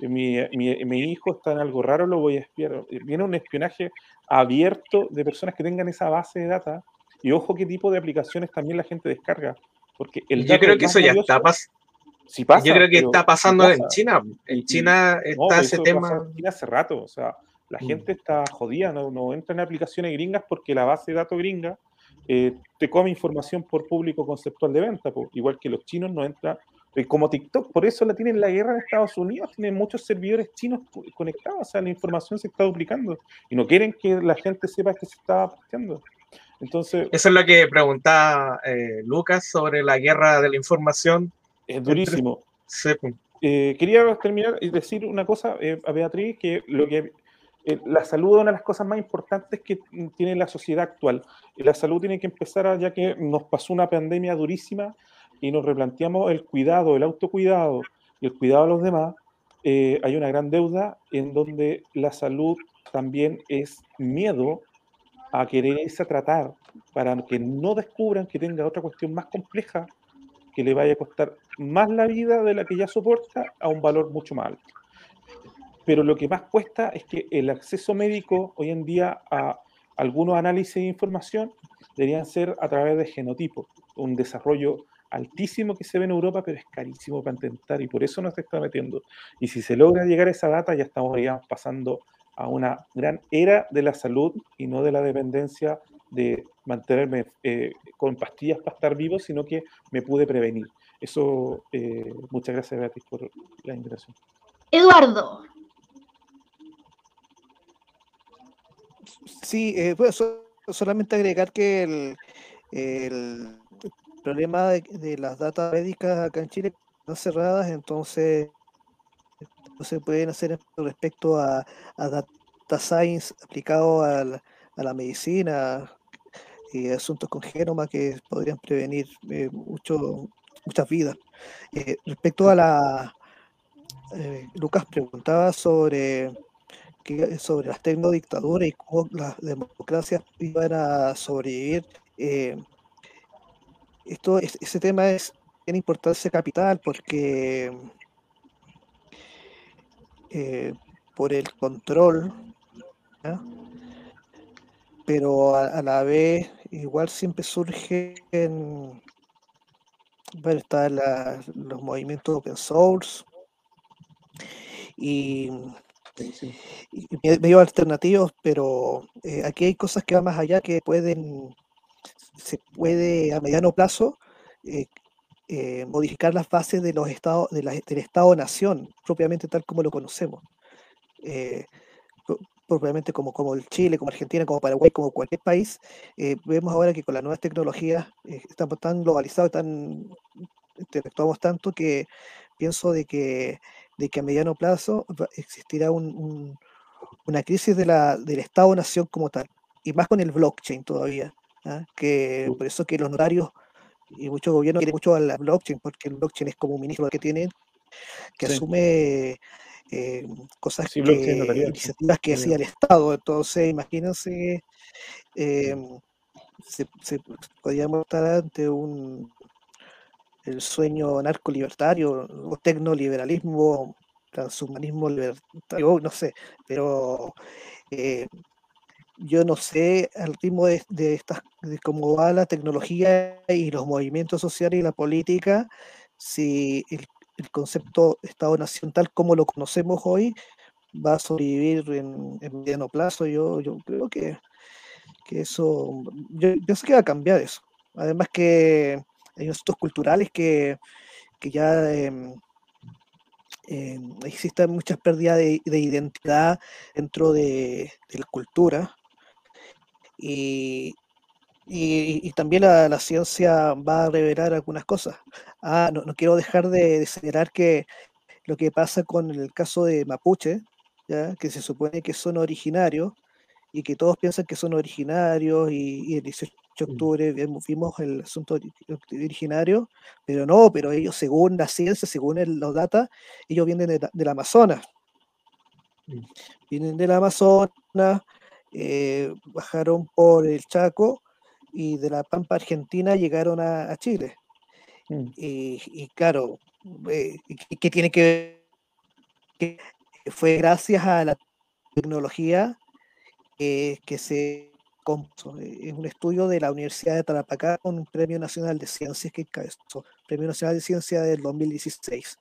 Mi, mi- mi hijo está en algo raro, lo voy a espiar. Viene un espionaje abierto de personas que tengan esa base de data. Y ojo qué tipo de aplicaciones también la gente descarga. Porque el Yo creo que eso ya está pasando. sí pasa, Yo creo que pero está pasando en. China. En China está ese tema. pasó en China hace rato, o sea, La Mm. gente está jodida, no, no entra en aplicaciones gringas porque la base de datos gringa eh, te come información por público conceptual de venta, igual que los chinos no entran, eh, como TikTok, por eso la tienen la guerra en Estados Unidos, tienen muchos servidores chinos co- conectados, o sea, la información se está duplicando y no quieren que la gente sepa que se está posteando. Entonces, Eso es lo que preguntaba eh, Lucas sobre la guerra de la información. es durísimo. Sí, pues. Eh, quería terminar y decir una cosa eh, a Beatriz, que lo que eh, la salud es una de las cosas más importantes que tiene la sociedad actual. Y la salud tiene que empezar, ya que nos pasó una pandemia durísima y nos replanteamos el cuidado, el autocuidado y el cuidado de los demás, eh, hay una gran deuda en donde la salud también es miedo a quererse a tratar para que no descubran que tenga otra cuestión más compleja que le vaya a costar más la vida de la que ya soporta a un valor mucho más alto. Pero lo que más cuesta es que el acceso médico hoy en día a algunos análisis de información deberían ser a través de genotipos, un desarrollo altísimo que se ve en Europa, pero es carísimo para intentar y por eso no se está metiendo. Y si se logra llegar a esa data, ya estamos digamos, pasando a una gran era de la salud y no de la dependencia de mantenerme eh, con pastillas para estar vivo, sino que me pude prevenir. Eso, eh, muchas gracias Beatriz por la invitación. Eduardo, Sí, eh, pues so- solamente agregar que el, el problema de, de las datas médicas acá en Chile están cerradas, entonces no se pueden hacer respecto a, data science aplicado a la, a la medicina y asuntos con genoma que podrían prevenir eh, mucho, muchas vidas. Eh, respecto a la... eh, Lucas preguntaba sobre sobre las tecnodictaduras y cómo las democracias iban a sobrevivir. eh, esto, es- ese tema es, tiene importancia capital porque eh, por el control, ¿ya? pero a, a la vez igual siempre surgen, bueno, están la- los movimientos open source y y me- medio alternativos, pero eh, aquí hay cosas que van más allá que pueden, se puede a mediano plazo eh, eh, modificar las bases de los estados, de la- del Estado-nación, propiamente tal como lo conocemos. Eh, pro- propiamente como, como el Chile, como Argentina, como Paraguay, como cualquier país, vemos ahora que con las nuevas tecnologías estamos tan globalizados, tan interactuamos tanto que pienso de que, de que a mediano plazo existirá un- una crisis de la, del Estado-nación como tal, y más con el blockchain todavía, ¿ah? que por eso que los notarios y muchos gobiernos quieren mucho a la blockchain, porque el blockchain es como un ministro que tiene, que Sí. asume eh, cosas Sí, que, sí. iniciativas que hacía el Estado. Entonces, imagínense, eh, se, se podríamos estar ante un el sueño narco-libertario o tecnoliberalismo, transhumanismo libertario, no sé, pero eh, yo no sé al ritmo de, estas, de cómo va la tecnología y los movimientos sociales y la política, si el, concepto Estado-Nación tal como lo conocemos hoy va a sobrevivir en, mediano plazo. Yo, yo creo que, que eso, yo pienso que va a cambiar eso. Además que hay asuntos culturales que, que ya em, em, existen muchas pérdidas de, de identidad dentro de, de la cultura y, y- y también la, la ciencia va a revelar algunas cosas. Ah, no, no quiero dejar de, de señalar que lo que pasa con el caso de Mapuche, ¿ya? que se supone que son originarios y que todos piensan que son originarios y, y el 18 de octubre vimos, el asunto ori- originario, pero no, pero ellos según la ciencia, según el- los datos, ellos vienen de del Amazonas. Vienen del Amazonas, eh, bajaron por el Chaco y de la Pampa Argentina llegaron a, a Chile. Mm. Y, y claro, eh, que tiene que ver que fue gracias a la tecnología eh, que se compuso. Eh, Es un estudio de la Universidad de Tarapacá con un Premio Nacional de Ciencias que encabezó, Premio Nacional de Ciencia del 2016.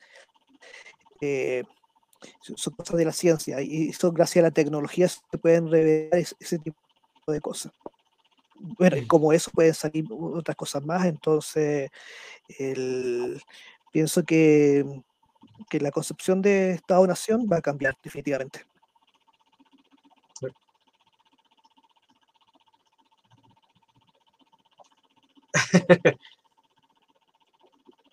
Eh, son cosas de la ciencia y son gracias a la tecnología se pueden revelar ese, tipo de cosas. Bueno, y como eso pueden salir otras cosas más, entonces pienso que, que la concepción de Estado-Nación va a cambiar definitivamente. *laughs*